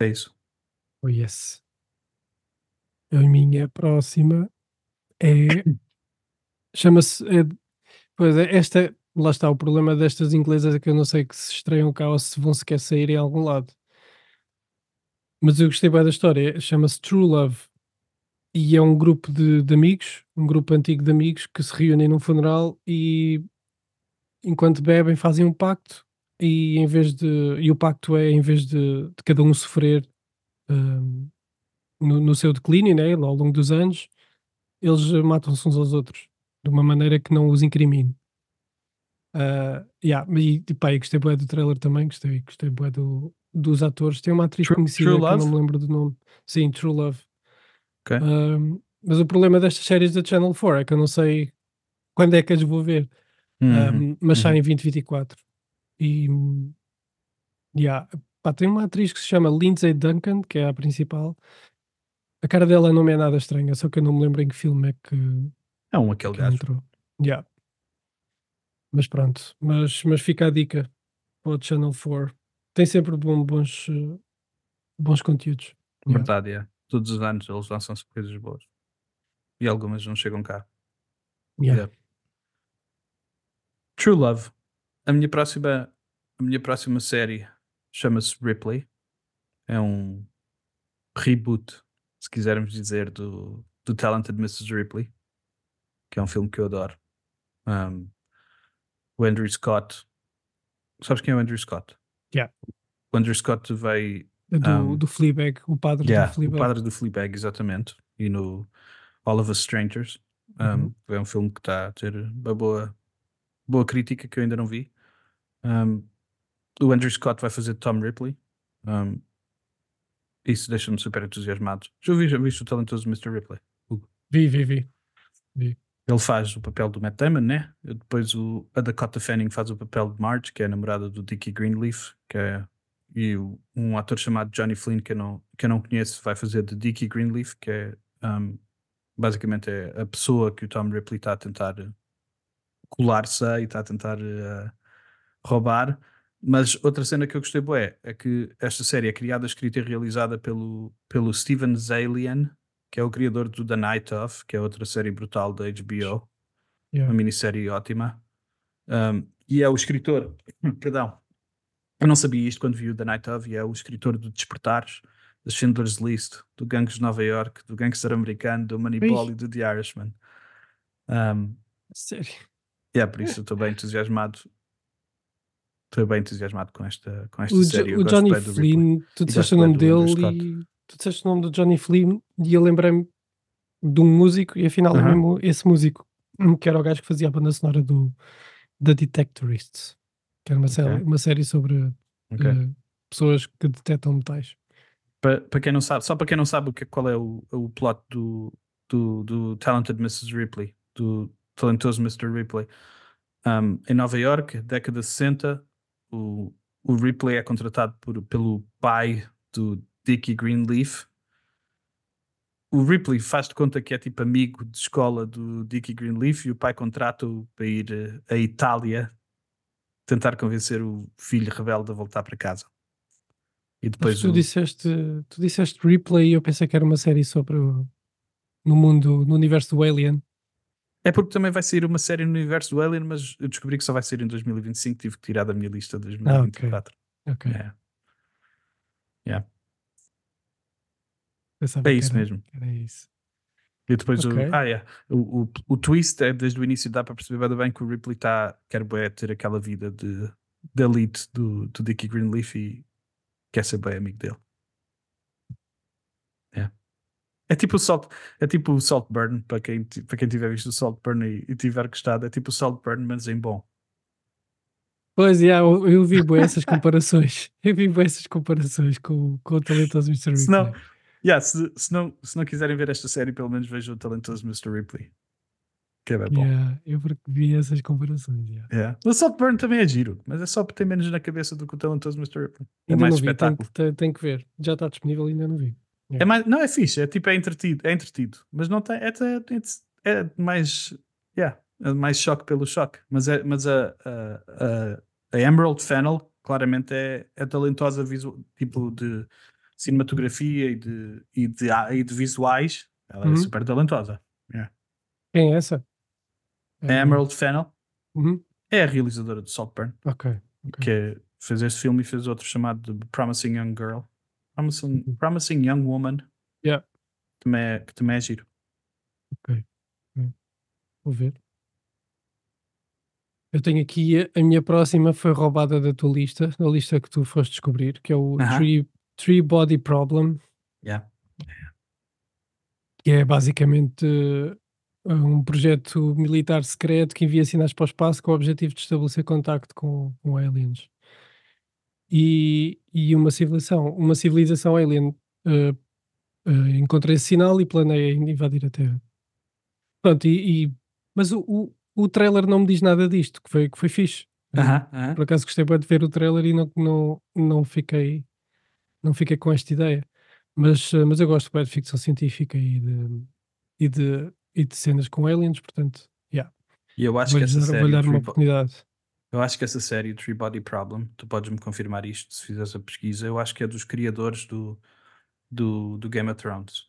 É isso. Oh, yes. A minha próxima é. Chama-se. é- pois é, esta. Lá está, o problema destas inglesas é que eu não sei que se estreiam cá ou se vão sequer sair em algum lado. Mas eu gostei bem da história. Chama-se True Love. E é um grupo de, de amigos, um grupo antigo de amigos que se reúnem num funeral e enquanto bebem fazem um pacto e em vez de. E o pacto é em vez de, de cada um sofrer hum, no, no seu declínio, né, ao longo dos anos, eles matam-se uns aos outros de uma maneira que não os incrimine. Ah, yeah, e, pá, e gostei bué do trailer também, gostei, gostei bué do, dos atores. Tem uma atriz True- conhecida True que não me lembro do nome. Sim, True Love. Ok. Ahm, mas o problema destas séries da Channel 4 é que eu não sei quando é que as vou ver. Uhum. Um, mas uhum. sai em 2024. E yeah, pá, tem uma atriz que se chama Lindsay Duncan, que é a principal. A cara dela não me é nada estranha, só que eu não me lembro em que filme é que, É um aquele gajo. entrou. Yeah. Mas pronto, mas, mas fica a dica para o Channel 4. Tem sempre bom- bons, bons conteúdos. Yeah. Verdade, é. Todos os anos eles lançam-se coisas boas. E algumas não chegam cá. Yeah. Yeah. True Love. A minha próxima, a minha próxima série chama-se Ripley. É um reboot, se quisermos dizer, do, do Talented Mrs. Ripley, que é um filme que eu adoro. Um, o Andrew Scott. Sabes quem é o Andrew Scott? Yeah. O Andrew Scott veio Do, Um, do Fleabag, o padre Yeah, do Fleabag. o padre do Fleabag, exatamente. E no All of Us Strangers. Um, Uhum. É um filme que está a ter uma boa, boa crítica que eu ainda não vi. Um, o Andrew Scott vai fazer Tom Ripley. Um, isso deixa-me super entusiasmado. Já vi, já viste o talentoso Mr. Ripley? Vi, vi, vi. Ele faz o papel do Matt Damon, né? Depois o, a Dakota Fanning faz o papel de Marge, que é a namorada do Dickie Greenleaf, que é, e um ator chamado Johnny Flynn, que eu, não, que eu não conheço, vai fazer de Dickie Greenleaf, que é um, basicamente é a pessoa que o Tom Ripley está a tentar eh, colar-se e está a tentar eh, roubar. Mas outra cena que eu gostei bué é que esta série é criada, escrita e realizada pelo, pelo Steven Zalian, que é o criador do The Night Of, que é outra série brutal da HBO, Yeah. uma minissérie ótima. Um, e é o escritor, perdão, eu não sabia isto quando vi o The Night Of, e é o escritor do Despertares, da Schindler's List, do Gangues de Nova York, do Gangster Americano, do Moneyball e do The Irishman. Um, Sério. é por isso estou bem entusiasmado. Estou bem entusiasmado com esta, com esta O, Jo- série. Eu o Johnny do. Flynn, tu disseste o nome do dele e tu disseste o nome do Johnny Flynn e eu lembrei-me de um músico e afinal é Aham. mesmo esse músico hum, que era o gajo que fazia a banda sonora do The Detectorists, que era uma, série, Ok. uma série sobre Ok. eh, pessoas que detectam metais. Para, para quem não sabe, só para quem não sabe o que, qual é o, o plot do, do, do Talented Mrs. Ripley, do talentoso Mr. Ripley. Um, em Nova York, década de 60, o, o Ripley é contratado por, pelo pai do Dickie Greenleaf. O Ripley faz de conta que é tipo amigo de escola do Dickie Greenleaf e o pai contrata-o para ir eh, à Itália tentar convencer o filho rebelde a voltar para casa. E Mas depois tu o- disseste, tu disseste replay e eu pensei que era uma série sobre no mundo, no universo do Alien. É porque também vai sair uma série no universo do Alien, mas eu descobri que só vai sair em 2025, tive que tirar da minha lista de 2024. Ok. É. Yeah. Pensava É isso era- mesmo. Era isso. E depois Ok. o, ah, yeah. o, o, o twist é desde o início dá para perceber bem, bem que o Ripley está, quer bué ter aquela vida de, de elite do, do Dickie Greenleaf e quer ser bem amigo dele. É. É tipo o Salt, é tipo o Saltburn, para quem, para quem tiver visto o Saltburn e, e tiver gostado, é tipo o Saltburn, mas em bom. Pois, yeah, eu, eu vi bué essas comparações. Eu vi bué essas comparações com, com o talentoso Mr. Ripley. Yeah, se, se, não, se não quiserem ver esta série, pelo menos vejam o talentoso Mr. Ripley. Que é bem bom. Yeah, eu porque vi essas comparações. yeah. Yeah. O Saltburn também é giro, mas é só porque tem menos na cabeça do que o talentoso Mr. Ripley. É Ainda mais não vi, espetáculo. tenho, tenho que ver. Já está disponível, ainda não vi. É mais, não, é fixe, é tipo, é entretido, é entretido, mas não tem, é, é, é mais, yeah, é mais choque pelo choque, mas, é, mas a, a, a, a Emerald Fennel claramente é, é talentosa visu, tipo de cinematografia e de, e de, e de visuais, ela Uhum. é super talentosa. Quem é essa? A Emerald Fennel Uhum. é a realizadora do Saltburn, Ok. ok. que é- fez este filme e fez outro chamado The Promising Young Girl, Promising, Uhum. Promising Young Woman, Yeah. que, também é, que também é giro. Vou ver. Eu tenho aqui a, a minha próxima foi roubada da tua lista, da lista que tu foste descobrir, que é o Aham. Three, Three Body Problem, Yeah. que é basicamente eh, um projeto militar secreto que envia sinais para o espaço com o objetivo de estabelecer contacto com, com aliens. E, e uma civilização, uma civilização alien eh, eh, encontra esse sinal e planeia invadir a Terra. Pronto, e, e- mas o, o, o trailer não me diz nada disto, que foi, que foi fixe. Aham, aham. Por acaso gostei bem de ver o trailer e não, não, não, fiquei, não fiquei com esta ideia. Mas, eh, mas eu gosto bem de ficção científica e de, e de, e de cenas com aliens, portanto, yeah, E eu acho vou-lhe que essa dar, série, vou-lhe dar uma oportunidade. eu acho que essa série, Three Body Problem, tu podes-me confirmar isto se fizeres a pesquisa, eu acho que é dos criadores do, do, do Game of Thrones.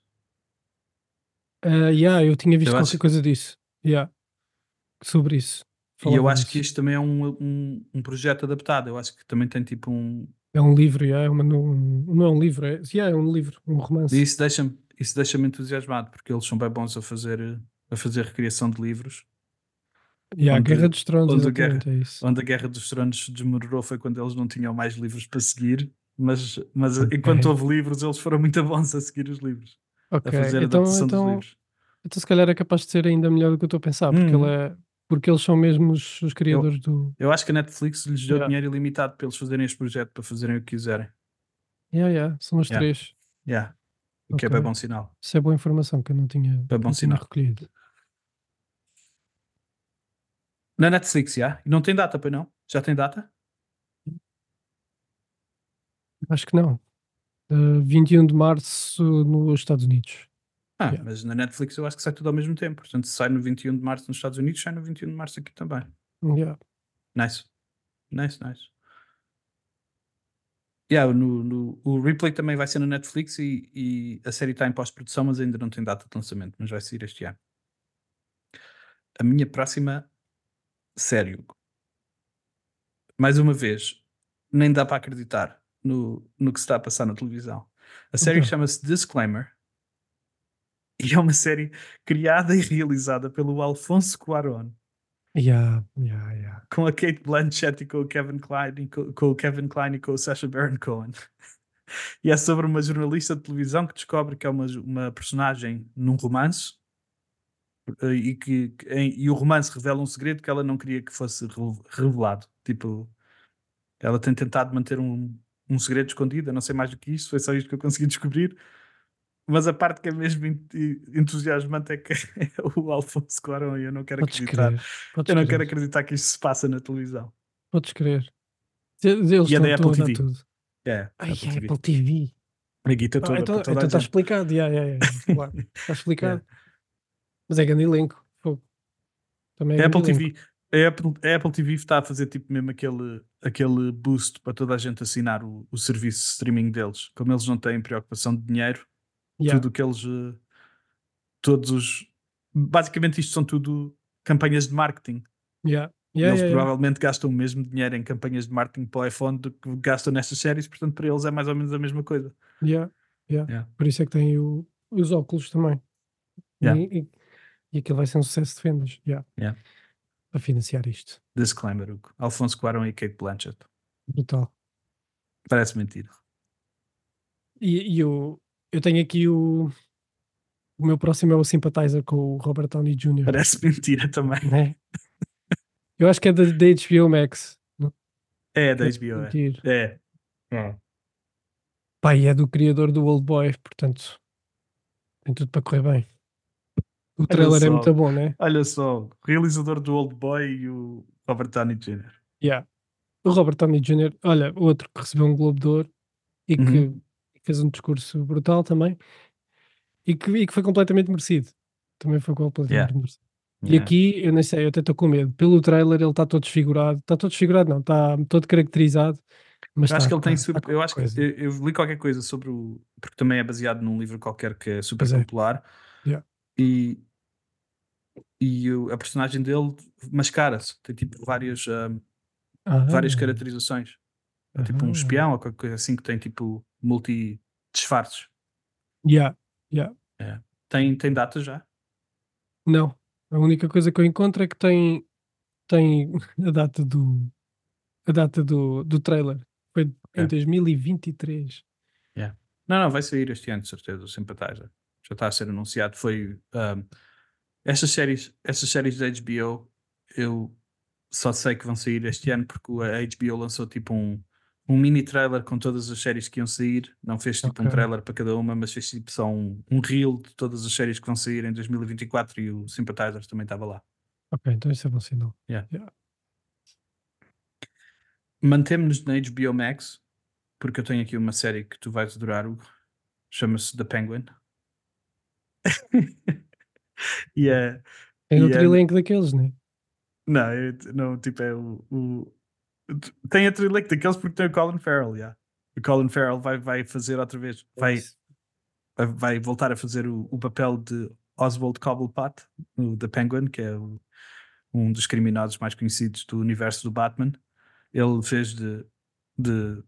Ah, yeah, eu tinha visto Eu qualquer acho- coisa disso. Yeah, sobre isso. E eu acho disso. que isto também é um, um, um projeto adaptado. Eu acho que também tem tipo um. É um livro, é uma, não, não é um livro, é, é um livro, um romance. E isso deixa-me isso deixa entusiasmado, porque eles são bem bons a fazer, a fazer recriação de livros. Yeah, a Guerra dos Tronos, onde a exatamente, é isso. Onde a Guerra dos Tronos desmorou foi quando eles não tinham mais livros para seguir, mas, mas Ok. enquanto houve livros, eles foram muito bons a seguir os livros, Ok, a fazer a então, adaptação dos então, livros. então se calhar é capaz de ser ainda melhor do que eu estou a pensar, porque, Uhum. ele é, porque eles são mesmo os, os criadores do. Eu acho que a Netflix lhes deu Yeah. dinheiro ilimitado para eles fazerem este projeto, para fazerem o que quiserem. Yeah, yeah, são os Yeah. três. Yeah. O que é bem bom sinal. Isso é boa informação que eu não tinha, Bem bom sinal. recolhido. Na Netflix, já? E não tem data, pois não? Já tem data? Acho que não. Uh, 21 de março nos Estados Unidos. Ah, Yeah. mas na Netflix eu acho que sai tudo ao mesmo tempo. Portanto, se sai no 21 de março nos Estados Unidos, sai no 21 de março aqui também. Yeah. Nice. Nice, nice. Yeah, no, no- o replay também vai ser na Netflix e, e a série está em pós-produção, mas ainda não tem data de lançamento, mas vai sair este ano. A minha próxima série, mais uma vez, nem dá para acreditar no, no que se está a passar na televisão. A série Então. chama-se Disclaimer e é uma série criada e realizada pelo Alfonso Cuarón Yeah, yeah, yeah. com a Kate Blanchett e com o Kevin Klein e com, com o Kevin Klein e com o Sacha Baron Cohen. E é sobre uma jornalista de televisão que descobre que é uma, uma personagem num romance eh, e que em- e o romance revela um segredo que ela não queria que fosse re- revelado. Tipo, ela tem tentado manter um, um segredo escondido, eu não sei mais do que isso, foi só isto que eu consegui descobrir. Mas a parte que é mesmo en- entusiasmante é que é o Alfonso Cuarón e eu não quero Podes acreditar. crer. Podes Eu não crer. quero acreditar que isto se passa na televisão. Podes crer. Eles E é da Apple TV. tudo. É, Ai, Apple é TV. Apple TV. A guita Ah, toda então para toda então está explicado. Yeah, yeah, yeah, claro. Está explicado. Mas é grande elenco. Também é A Apple elenco. TV, a Apple, a Apple TV está a fazer tipo mesmo aquele, aquele boost para toda a gente assinar o, o serviço de streaming deles. Como eles não têm preocupação de dinheiro, Yeah. tudo o que eles. eh, Todos os. Basicamente, isto são tudo campanhas de marketing. Yeah. eles Yeah, yeah. provavelmente gastam o mesmo dinheiro em campanhas de marketing para o iPhone do que gastam nestas séries, portanto, para eles é mais ou menos a mesma coisa. Yeah, yeah. Por isso é que tem o- os óculos também. Yeah. E, e, e aquilo vai ser um sucesso de vendas. Yeah. Yeah. Para financiar isto. Disclaimer: Hugo. Alfonso Cuarón e Kate Blanchett. Brutal. Parece mentira. E, e eu, eu tenho aqui o. O meu próximo é o Sympathizer com o Robert Downey Jr. Parece mentira também. né? Eu acho que é da, da HBO Max. não? É da HBO. É. é. é. Pá, e é do criador do Old Boy, portanto tem tudo para correr bem. O trailer é muito bom, né? Olha só, o realizador do Old Boy e o Robert Downey Jr. Yeah. O Robert Downey Jr., olha, outro que recebeu um Globo de Ouro e que Uhum. Fez um discurso brutal também e que, e que foi completamente merecido. Também foi completamente Yeah. merecido. E Yeah. aqui, eu nem sei, eu até estou com medo. Pelo trailer, ele está todo desfigurado. Está todo desfigurado, não, está todo caracterizado. Mas Eu acho tá- que ele tem tá- super. tá eu acho que coisa. eu, eu li qualquer coisa sobre o. Porque também é baseado num livro qualquer que é super Pois é. popular. Yeah. E. E o- a personagem dele mascara-se. Tem tipo várias, várias Ah, caracterizações. É tipo um Ah. espião ou qualquer coisa assim que tem tipo multi-disfarces. yeah, yeah. Tem, tem data já? Não, a única coisa que eu encontro é que tem, tem a data do a data do, do trailer. Foi Ok. em 2023. Não, não, vai sair este ano, de certeza, o Sympathizer. Já está a ser anunciado. Foi. ahm, essas séries, essas séries da HBO, eu só sei que vão sair este ano porque a HBO lançou tipo um, um mini trailer com todas as séries que iam sair. Não fez tipo um Ok. trailer para cada uma, mas fez tipo só um, um reel de todas as séries que vão sair em 2024 e o Sympathizer também estava lá. Ok, então isso é bom sinal. Mantemos-nos na HBO Max, porque eu tenho aqui uma série que tu vais adorar, Hugo. Chama-se The Penguin. e é. Tem E outro é- elenco daqueles, né? Não, é- não, tipo, é o. o- tem outro elenco daqueles porque tem o Colin Farrell, yeah. O Colin Farrell vai, vai fazer outra vez, vai, Isso. vai, vai voltar a fazer o, o papel de Oswald Cobblepot, o The Penguin, que é o- um dos criminosos mais conhecidos do universo do Batman. Ele fez de, de,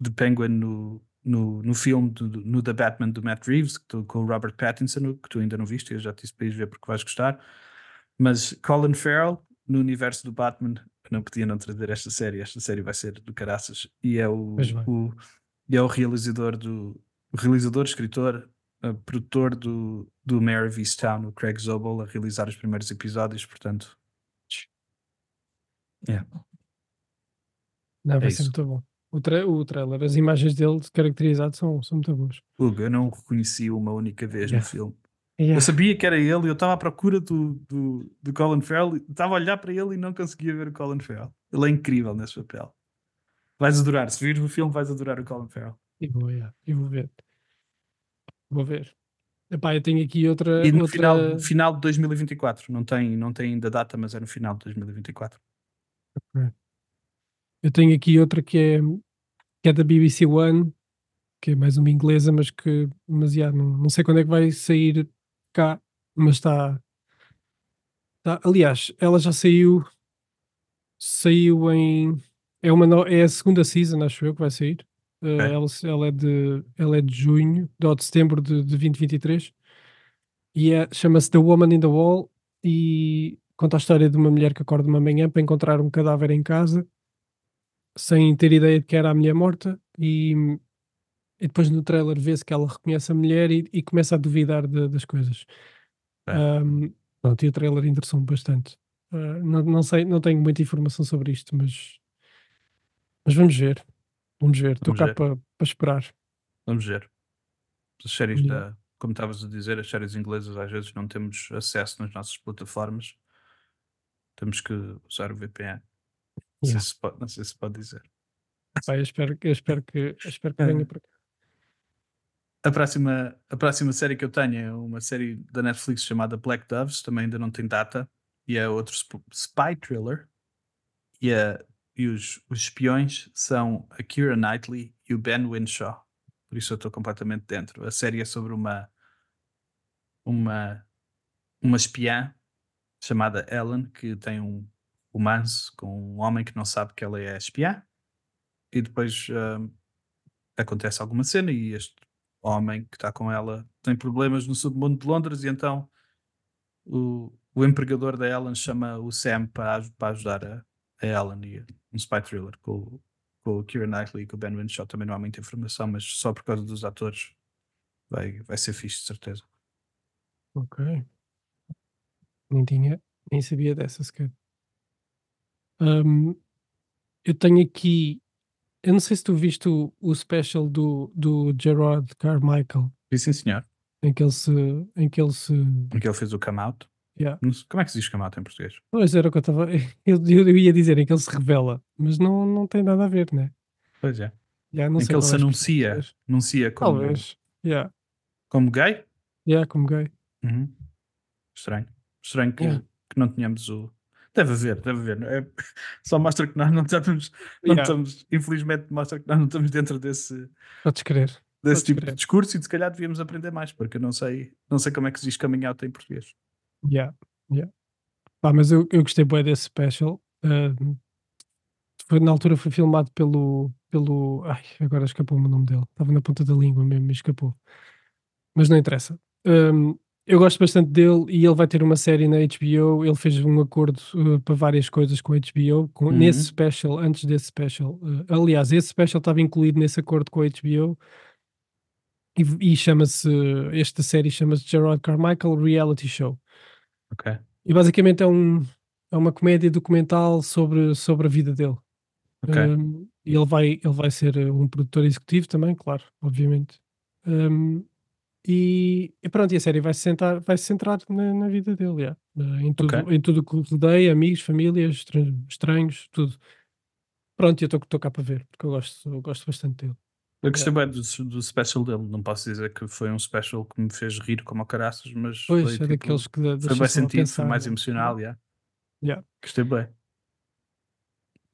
de Penguin no, no, no filme, do, no The Batman do Matt Reeves, que tu- com o Robert Pattinson, que tu ainda não viste, eu já te disse para ires ver porque vais gostar. Mas Colin Farrell, no universo do Batman, não podia não trazer esta série. Esta série vai ser do caraças. E é o, o, e é o realizador do. O realizador, escritor, eh, produtor do, do Mayor of Easttown, o Craig Zobel, a realizar os primeiros episódios, portanto. Não, vai É ser muito bom. O, tra o trailer, as imagens dele caracterizadas são, são muito boas. Hugo, eu não o reconheci uma única vez Yeah. no filme. Yeah. Eu sabia que era ele, eu estava à procura do, do, do Colin Farrell, estava a olhar para ele e não conseguia ver o Colin Farrell. Ele é incrível nesse papel. Vais adorar, se vires o filme, vais adorar o Colin Farrell. E vou, yeah, e vou ver. Vou ver. Epá, eu tenho aqui outra. E no outra... final, final de 2024, não tem, não tem ainda data, mas é no final de 2024. Eu tenho aqui outra que é, que que é da BBC One, que é mais uma inglesa, mas que mas, yeah, não, não sei quando é que vai sair cá, mas está. Tá, aliás, ela já saiu. Saiu em. É, uma, no- é a segunda season, acho eu, que vai sair. Uh, Ok. ela, ela é de, ela é de junho, de setembro de, de 2023. E é, chama-se The Woman in the Wall. E conta a história de uma mulher que acorda uma manhã para encontrar um cadáver em casa, sem ter ideia de que era a mulher morta. E, e depois no trailer vê-se que ela reconhece a mulher e, e começa a duvidar de- das coisas. Ok. Um, pronto, e o trailer interessou-me bastante. Uh, não, não sei, não tenho muita informação sobre isto, mas, mas vamos ver. Vamos ver. Estou cá para esperar. Vamos ver. As séries da. Como estavas a dizer, as séries inglesas às vezes não temos acesso nas nossas plataformas. Temos que usar o VPN. Não, sei Yeah. se pode, não sei se pode dizer. Pá, eu espero, que- eu espero que, eu espero que É. venha para cá. A próxima, a próxima série que eu tenho é uma série da Netflix chamada Black Doves, também ainda não tem data, e é outro sp- spy thriller. E, a- e os, os espiões são a Kira Knightley e o Ben Winshaw. Por isso eu estou completamente dentro. A série é sobre uma, uma, uma espiã chamada Ellen que tem um romance com um homem que não sabe que ela é espiã. E depois hum, acontece alguma cena e este homem que está com ela tem problemas no submundo de Londres e então o, o empregador da Ellen chama o Sam para, para ajudar a, a Ellen e um spy thriller com, com o Keira Knightley e com o Ben Winshaw também não há muita informação mas só por causa dos atores vai, vai ser fixe de certeza Ok. Nem tinha, nem sabia dessa sequer. Um, eu tenho aqui. Eu não sei se tu viste o, o special do, do Gerard Carmichael, e sim senhor, em que ele se. Em que ele se em que ele fez o come out yeah. Como é que se diz come out em português? Pois era o que eu estava. Eu, eu, ia dizer em que ele se revela, mas não, não tem nada a ver, né? Pois é, Yeah, não em que ele se é anuncia anuncia como, Talvez. Yeah. como gay Yeah, como gay. Uhum. Estranho. Estranho que, Yeah. que não tenhamos o. Deve haver, deve haver. é? Só mostra que nós não estamos, não Yeah. estamos, infelizmente, mostra que nós não estamos dentro desse, Podes crer. desse Podes tipo crer. de discurso e se calhar devíamos aprender mais, porque eu não sei, não sei como é que se diz coming out em português. Yeah, yeah. Pá, mas eu, eu gostei bem desse special. Ahm, foi, na altura foi filmado pelo, pelo. Ai, agora escapou-me o nome dele. Estava na ponta da língua mesmo, me escapou. Mas não interessa. Ahm, eu gosto bastante dele e ele vai ter uma série na HBO. Ele fez um acordo uh, para várias coisas com a HBO. Com, Uhum. Nesse special, antes desse special. uh, aliás, esse special estava incluído nesse acordo com a HBO. E, e chama-se. Esta série chama-se Gerard Carmichael Reality Show. Ok. E basicamente é, um, é uma comédia documental sobre, sobre a vida dele. Ok. Um, ele vai, ele vai ser uh, um produtor executivo também, claro, obviamente. Um, e, e pronto, e a série vai se centrar, vai -se centrar na, na vida dele, yeah. Em, tudo, Ok. em tudo o que rodeia, amigos, famílias, estran- estranhos, tudo. Pronto, eu estou cá para ver, porque eu gosto, eu gosto bastante dele. Eu gostei bem do, do special dele. Não posso dizer que foi um special que me fez rir como a caraças, mas Pois, foi, é tipo, daqueles que foi bem sentido, foi pensar, mais né? emocional. Yeah. Yeah. Gostei bem.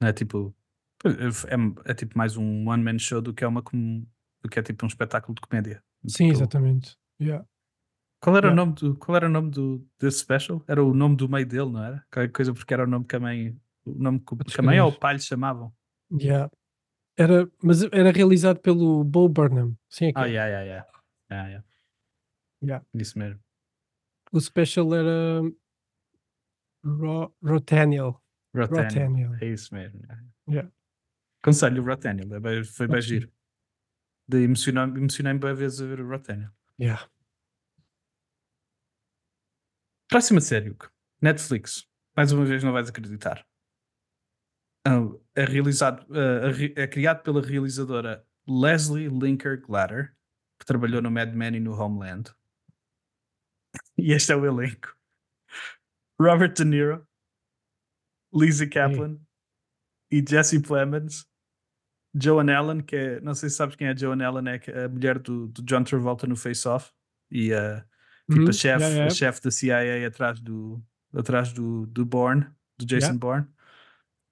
É tipo, é, é tipo mais um one-man show do que é uma do que é tipo um espetáculo de comédia. Sim, exatamente. Yeah. Qual era o Yeah. nome do qual era o nome do desse special? Era o nome do meio dele, não era? Qualquer coisa porque era o nome que a mãe, o nome que, o- que a mãe ou o pai lhe chamavam. Yeah. Era, mas era realizado pelo Bo Burnham. Sim, é que Ah, é. yeah, yeah, yeah. Yeah, yeah. Yeah. Isso mesmo. O special era Ro Rotaniel. Rothaniel. Rothaniel. É isso mesmo. yeah. Yeah. Conselho o Rothaniel, é bem- foi bem giro. De emocionar- Emocionei-me bem vezes a ver o Rothaniel. Yeah. Próxima série, Hugo. Netflix. Mais uma vez não vais acreditar. Ah, É, realizado, re- é criado pela realizadora Leslie Linker Glatter, que trabalhou no Mad Men e no Homeland. E este é o elenco. Robert De Niro, Lizzie Kaplan e Jesse Plemons. Joan Allen, que é, não sei se sabes quem é Joan Allen, é a mulher do, do John Travolta no Face Off. E a Tipo Uhum, a chefe yeah, yeah. a chef da CIA atrás do, atrás do, do Bourne, do Jason Yeah. Bourne.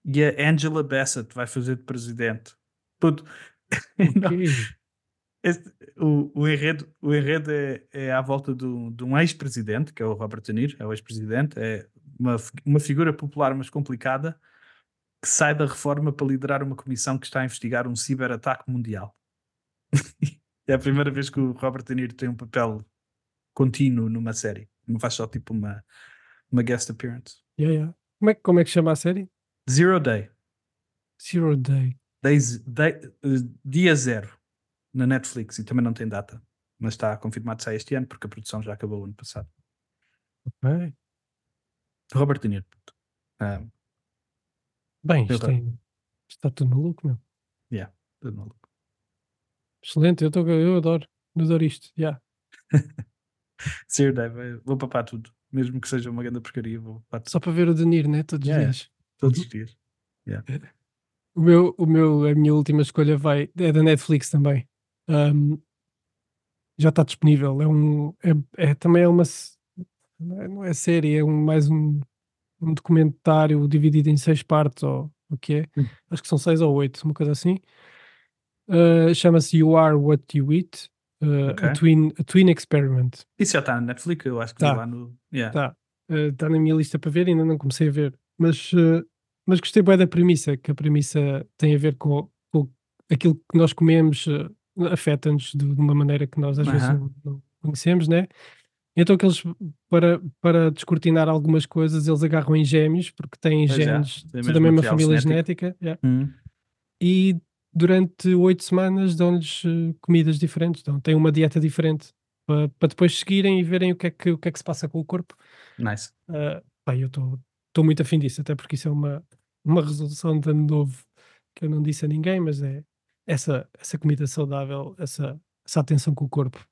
E a Angela Bassett vai fazer de presidente. Puto, Não, Ok. este- o, o enredo, o enredo é, é à volta do, de um ex-presidente, que é o Robert De Niro, é o ex-presidente, é uma, uma figura popular, mas complicada, que sai da reforma para liderar uma comissão que está a investigar um ciberataque mundial. é a primeira vez que o Robert De Niro tem um papel contínuo numa série. Não faz só tipo uma, uma guest appearance. Yeah, yeah. Como, é, que- como é que chama a série? Zero Day. Zero Day. Days- day- eh, dia zero na Netflix e também não tem data, mas está confirmado que sai este ano porque a produção já acabou ano passado. Ok. Robert De Niro. puto. Bem, isto tem- está tudo maluco, meu. tudo maluco. Excelente, eu, tô, eu adoro. Adoro isto. Yeah. Day, vai- vou papar tudo. Mesmo que seja uma grande porcaria, vou Só para ver o De Niro, né? Todos Yeah. os dias. todos os dias. O meu, o meu, a minha última escolha vai, é da Netflix também. Ahm, já está disponível. É um, é, é- também é uma, é, não é série, é um, mais um, um documentário dividido em seis partes, ou o que é? Hum. Acho que são seis ou oito, uma coisa assim. Ah, Chama-se You Are What You Eat, ah, Ok. a, twin, a Twin Experiment. Isso já está na Netflix, eu acho que Tá. vi lá no. Yeah. Tá. Está na minha lista para ver, ainda não comecei a ver. Mas, eh, mas gostei bem da premissa, que a premissa tem a ver com, com aquilo que nós comemos, eh, afeta-nos de, de uma maneira que nós às vezes não, não conhecemos, né? Então que eles, para, para descortinar algumas coisas, eles agarram em gêmeos, porque têm Pois é, genes tem da mesma família genética, yeah. Hum, e durante oito semanas dão-lhes eh, comidas diferentes, então têm uma dieta diferente, para, para depois seguirem e verem o que, é que, o que é que se passa com o corpo. nice. Uh, pá, eu estou muito afim disso, até porque isso é uma, uma resolução de ano novo que eu não disse a ninguém, mas é essa, essa comida saudável, essa, essa atenção com o corpo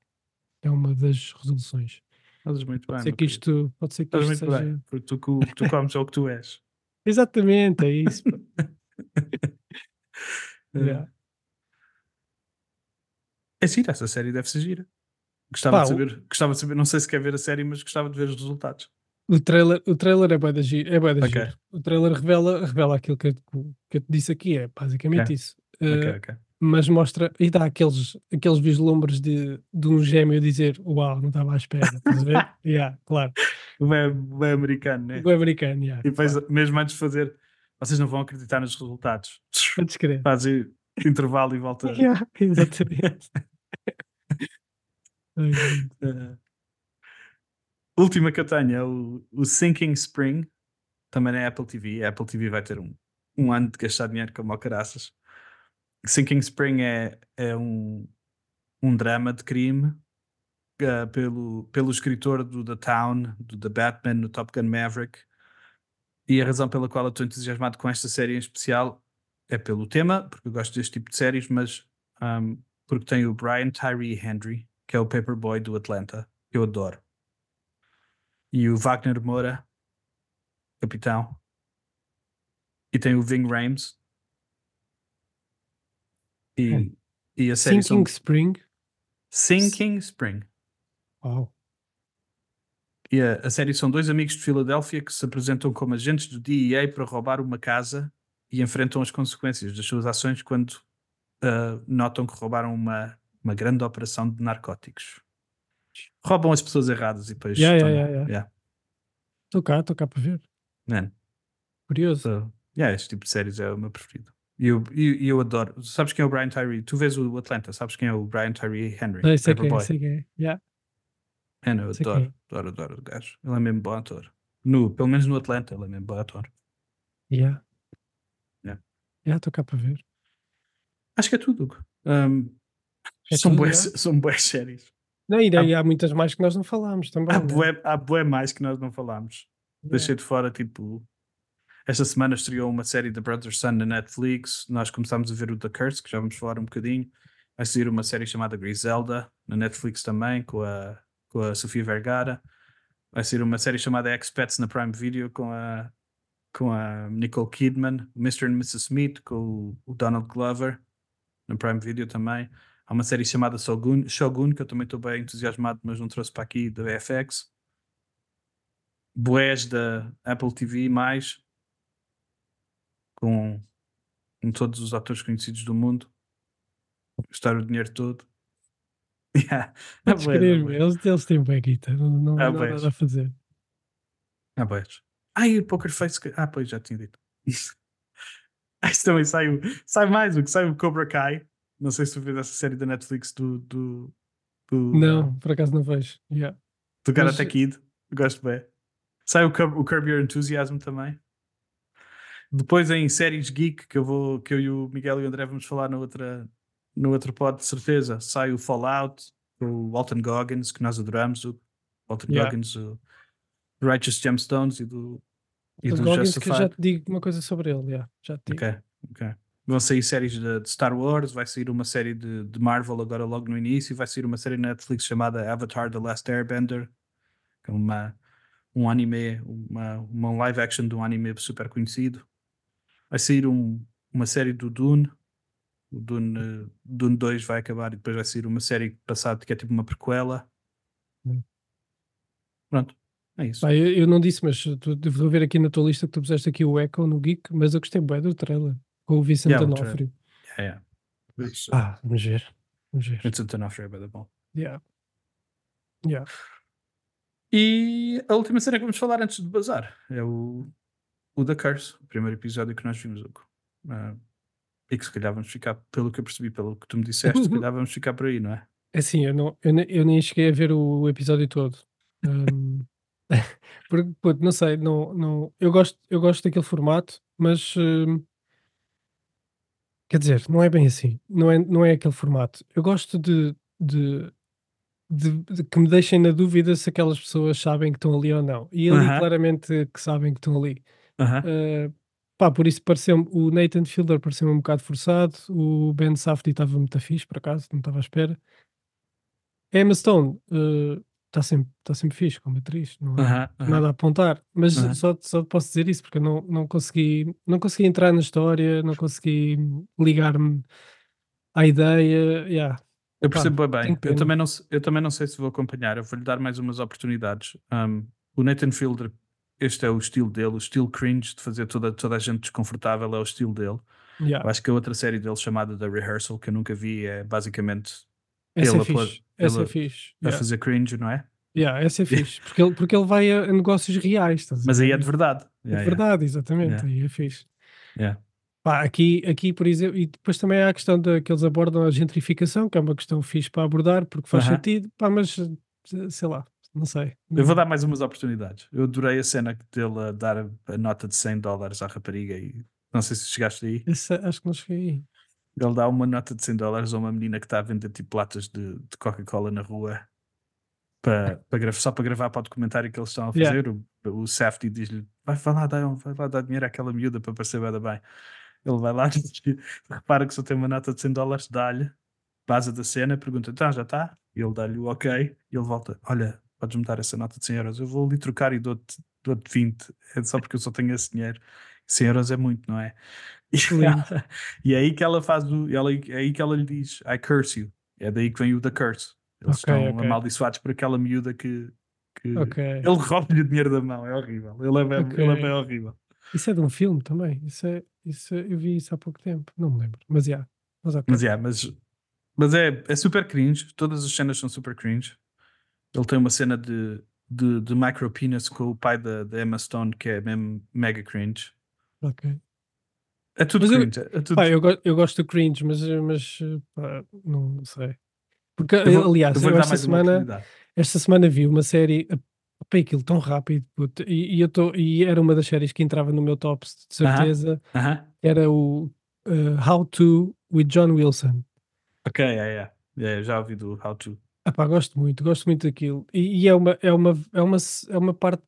é uma das resoluções. Fazes muito bem. Pode ser que isto, pode ser que Fazes isto muito seja. bem. Porque tu, tu comes é o que tu és. Exatamente, é isso. Eh, Yeah. É gira, essa série deve ser gira. Gostava Pá, de saber, gostava de saber, não sei se quer ver a série, mas gostava de ver os resultados. O trailer, o trailer é bué da giro, é bué da Ok. giro. O trailer revela, revela aquilo que eu, que eu te disse aqui, é basicamente Ok. isso. Ok, Uh, ok. Mas mostra e dá aqueles, aqueles vislumbres de, de um gêmeo dizer Uau, não estava à espera, estás a ver? yeah, claro. Bem, bem americano, né? O americano, yeah, E depois, claro. mesmo antes de fazer, vocês não vão acreditar nos resultados. Podes crer. Fazem intervalo e volta. Yeah, exatamente. Eh, última que eu tenho é o, o Sinking Spring, também na Apple TV. A Apple TV vai ter um, um ano de gastar dinheiro como ao caraças. Sinking Spring é, é um, um drama de crime eh, pelo, pelo escritor do The Town, do The Batman, no Top Gun Maverick. E a razão pela qual eu estou entusiasmado com esta série em especial é pelo tema, porque eu gosto deste tipo de séries, mas ahm, porque tem o Brian Tyree Henry, que é o Paperboy do Atlanta, que eu adoro. E o Wagner Moura, capitão. E tem o Ving Rhames. E, Hum. e a série Sinking são Spring. Sinking Spring. Uau. E a, a série são dois amigos de Filadélfia que se apresentam como agentes do DEA para roubar uma casa e enfrentam as consequências das suas ações quando ah, notam que roubaram uma, uma grande operação de narcóticos. Roubam as pessoas erradas e depois. Yeah, yeah, tornam- yeah, yeah. yeah. Estou cá, estou cá para ver. Man, Curioso. so, yeah, este tipo de séries é o meu preferido. E eu, e- e eu adoro. Sabes quem é o Brian Tyree? Tu vês o Atlanta, sabes quem é o Brian Tyree Henry? Sei, sei quem é, Paperboy. sei quem é. Yeah. Man, eu sei adoro, quem adoro, adoro o gajo. Ele é mesmo bom ator. No, pelo menos no Atlanta, ele é mesmo bom ator. Yeah. Yeah. Yeah, estou cá para ver. Acho que é tudo. Um, É são, tudo, boas, é? são boas séries. Não, e daí Há- há muitas mais que nós não falámos também. Há né? bué, há bué mais que nós não falámos. Yeah. Deixei de fora, tipo. Esta semana estreou uma série da Brother Sun na Netflix. Nós começámos a ver o The Curse, que já vamos falar um bocadinho. Vai sair uma série chamada Griselda na Netflix também, com a, com a Sofia Vergara. Vai sair uma série chamada Expats na Prime Video com a, com a Nicole Kidman, Mr. and Mrs. Smith, com o, o Donald Glover na Prime Video também. Há uma série chamada Shogun, Shogun que eu também estou bem entusiasmado, mas não trouxe para aqui, da FX. Boés da Apple TV, mais com, com todos os atores conhecidos do mundo. gastar o dinheiro todo. Yeah. Ah, crer, ah, eles, eles têm bem guita, não, não, Ah, há nada a fazer. Ah, pois. Ai, o Poker Face. Ah, pois, já tinha dito. Ah, Isso também sai, sai mais o que sai o Cobra Kai. Não sei se tu vês essa série da Netflix do. do, do Não, por acaso não vejo. Yeah. Do Karate Mas- Kid. Gosto bem. Sai o, o Curb Your Enthusiasm também. Depois em séries geek, que eu, vou, que eu e o Miguel e o André vamos falar no, outra, no outro pod, de certeza. Sai o Fallout, o Walton Goggins, que nós adoramos. O Walton Yeah. Goggins, o Righteous Gemstones e do, e O do Goggins, que eu Justified. já te digo uma coisa sobre ele. Yeah, já te digo. Ok, ok. Vão sair séries de, de Star Wars, vai sair uma série de, de Marvel agora logo no início, vai sair uma série na Netflix chamada Avatar The Last Airbender, que é uma, um anime, uma, uma live action de um anime super conhecido. Vai sair um, uma série do Dune, o Dune, eh, Dune 2 vai acabar e depois vai sair uma série passada que é tipo uma prequela. Hum. Pronto, é isso. Pá, eu, eu não disse, mas tu, devo ver aqui na tua lista que tu puseste aqui o Echo no Geek, mas eu gostei bem do trailer com o Vicente Yeah, o D'Onofrio. É, é. It's, Ah, vamos ver. Vamos ver. turn off, é da bom. Yeah. Yeah. E a última cena que vamos falar antes de bazar é o, o The Curse, o primeiro episódio que nós vimos. Hugo. Ah, e que se calhar vamos ficar, pelo que eu percebi, pelo que tu me disseste, se calhar vamos ficar por aí, não é? É Assim, eu, não, eu, eu nem cheguei a ver o, episódio todo. Ahm, porque, puto, não sei, não, não, eu, gosto, eu gosto daquele formato, mas ahm, quer dizer, não é bem assim. Não é, não é aquele formato. Eu gosto de, de, de- de que me deixem na dúvida se aquelas pessoas sabem que estão ali ou não. E ali claramente que sabem que estão ali. Aham. Uh, pá, por isso pareceu o Nathan Fielder pareceu um bocado forçado, o Ben Safdie estava muito fixe, por acaso, não estava à espera. Emma Stone está sempre, tá sempre fixe como atriz, não nada a apontar, mas só, só posso dizer isso porque eu não, não, consegui, não consegui entrar na história, não consegui ligar-me à ideia. Yeah. Eu percebo bem. Eu também, não, eu também não sei se vou acompanhar. Eu vou-lhe dar mais umas oportunidades. Um, o Nathan Fielder, este é o estilo dele, o estilo cringe de fazer toda, toda a gente desconfortável, é o estilo dele. Yeah. Eu acho que a outra série dele chamada The Rehearsal, que eu nunca vi, é basicamente Essa ele é a pôr- fixe. Essa é ele fixe. a Yeah. fazer cringe, não é? Yeah, essa é fixe. Porque ele, porque ele vai a, a negócios reais. a Mas aí é de verdade. É Yeah, yeah. verdade, exatamente. Aí é fixe. Pá, aqui, aqui, por exemplo, e depois também há a questão da, que eles abordam a gentrificação, que é uma questão fixe para abordar, porque faz Aham. sentido, pá, mas sei lá, não sei. Eu vou dar mais umas oportunidades. Eu adorei a cena dele a dar a, nota de 100 dólares à rapariga e não sei se chegaste aí. Esse, acho que não cheguei aí. Ele dá uma nota de 100 dólares a uma menina que está a vender tipo latas de, de Coca-Cola na rua para, para só para gravar para o documentário que eles estão a Yeah. fazer. O, o Safety diz-lhe: vai, vai, lá, vai lá dar dinheiro àquela miúda para parecer bem, bem. Ele vai lá, repara que só tem uma nota de 100 dólares, dá-lhe, base da cena, pergunta: então já está? Ele dá-lhe o ok, e ele volta: olha, podes-me dar essa nota de 100 euros? Eu vou ali trocar e dou-te dou 20, é só porque eu só tenho esse dinheiro. 100 euros é muito, não é? E, Lindo. ela- e é aí que ela faz o. Ela, é aí que ela lhe diz: I curse you. É daí que vem o The Curse. Eles Ok, estão ok. amaldiçoados por aquela miúda que. que Ok. Ele rouba-lhe o dinheiro da mão, é horrível. Ele é bem, Ok. ele é bem horrível. Isso é de um filme também. Isso é, isso é- eu vi isso há pouco tempo. Não me lembro. Mas já. Mas ok. Mas, yeah, mas, mas é, é super cringe. Todas as cenas são super cringe. Ele tem uma cena de, de, de micro penis com o pai da, da Emma Stone que é mesmo mega cringe. ok. É tudo Mas eu- cringe. é tudo... Pá, eu, go- eu gosto do cringe, mas, mas pá, não sei. Porque, Eu vou- aliás, eu vou eu esta semana, esta semana vi uma série, pá, aquilo tão rápido, puto, e, e eu tô, e era uma das séries que entrava no meu top, de certeza, Aham. era o uh, How To with John Wilson. Ok, é, é. É, já ouvi do How To. Ah, pá, gosto muito, gosto muito daquilo. E, e é, uma, é, uma, é, uma, é uma parte.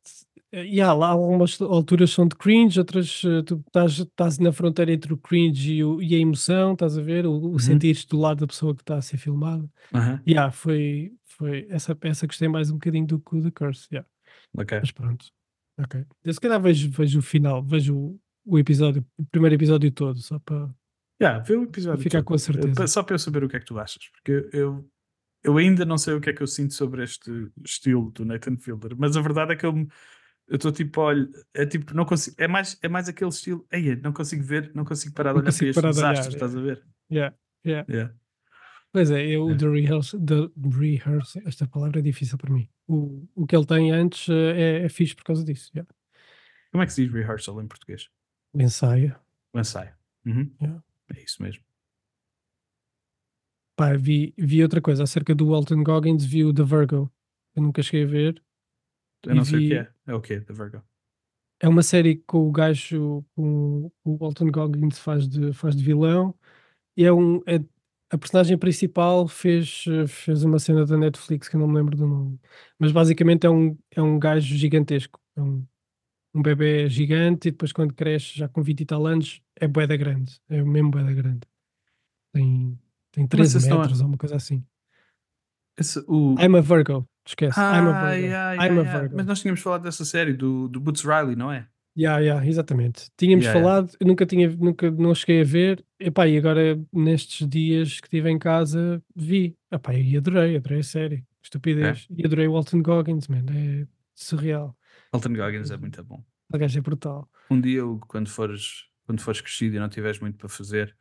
E há lá algumas alturas são de cringe, outras eh, tu estás, estás na fronteira entre o cringe e, o- e a emoção, estás a ver? O, o Uhum. sentir-te do lado da pessoa que está a ser filmada. Aham. E yeah, foi, foi essa peça gostei mais um bocadinho do que o The Curse. yeah. Ok. Mas pronto. Ok. Eu se calhar vejo, vejo o final, vejo o, o episódio, o primeiro episódio todo, só para. Yeah, vê o episódio. Ficar todo. com a certeza. Pa- Só para eu saber o que é que tu achas, porque eu, eu ainda não sei o que é que eu sinto sobre este estilo do Nathan Fielder, mas a verdade é que eu me- eu estou tipo, olha, é tipo, não consigo, é mais, é mais aquele estilo, ei, não consigo ver, não consigo parar de olhar para consigo estes parar de olhar, desastres, é. estás a ver? Yeah, yeah. Yeah. Pois é, eu, É. o The Rehearsal, the rehearsal, esta palavra é difícil para mim. O, o que ele tem antes eh, é, é fixe por causa disso. yeah. Como é que se diz rehearsal em português? O ensaio. O ensaio. Uhum. Yeah. É isso mesmo. Pá, vi, vi outra coisa acerca do Walton Goggins, vi o The Virgo. Eu nunca cheguei a ver. Eu não sei o que é. É o quê? The Virgo. É uma série que o gajo, com o Walton Goggins faz de, faz de vilão. E é um. É, a personagem principal fez, fez uma cena da Netflix que eu não me lembro do nome. Mas basicamente é um, é um gajo gigantesco. É um, um bebê gigante e depois quando cresce, já com 20 e tal anos, é boeda grande. É mesmo boeda grande. Tem, tem 13 vocês estão a- metros ou uma coisa assim. Esse, o... I'm a Virgo. Esquece. I'm a Virgo. I'm a ai. Virgo. Mas nós tínhamos falado dessa série do, do Boots Riley, não é? Yeah, yeah, exatamente. Tínhamos Yeah, yeah. falado, eu nunca tinha, nunca não cheguei a ver. Epá, e agora nestes dias que estive em casa vi. Epá, e adorei, adorei a série. Estupidez. E adorei o Walton Goggins, man. É surreal. Alton Goggins é muito bom. O gajo é brutal. Um dia, quando fores, quando fores crescido e não tiveres muito para fazer,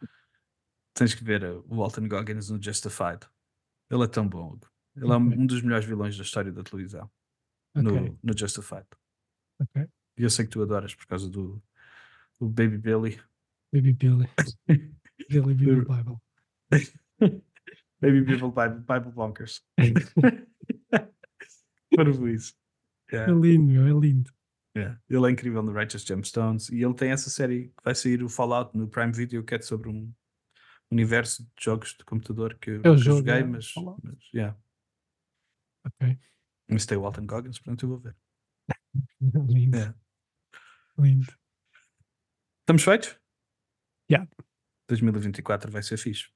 tens que ver uh, o Walton Goggins no Justified. Ele é tão bom. Ele é um, Ok. um dos melhores vilões da história da televisão. Ok, No, no Justified. ok. E eu sei que tu adoras por causa do, do Baby Billy. Baby Billy. Billy Do- Bible. Baby Bible Bible, Bible Bonkers. Para isso. É Yeah. lindo, meu, é lindo. Yeah. Ele é incrível no Righteous Gemstones e ele tem essa série que vai sair o Fallout no Prime Video que é sobre um universo de jogos de computador que eu É jogo, joguei, é, mas, mas, yeah. Ok. mas tem o Walton Goggins, portanto eu vou ver. lindo. Yeah. Lindo. Estamos feitos? Yeah. 2024 vai ser fixe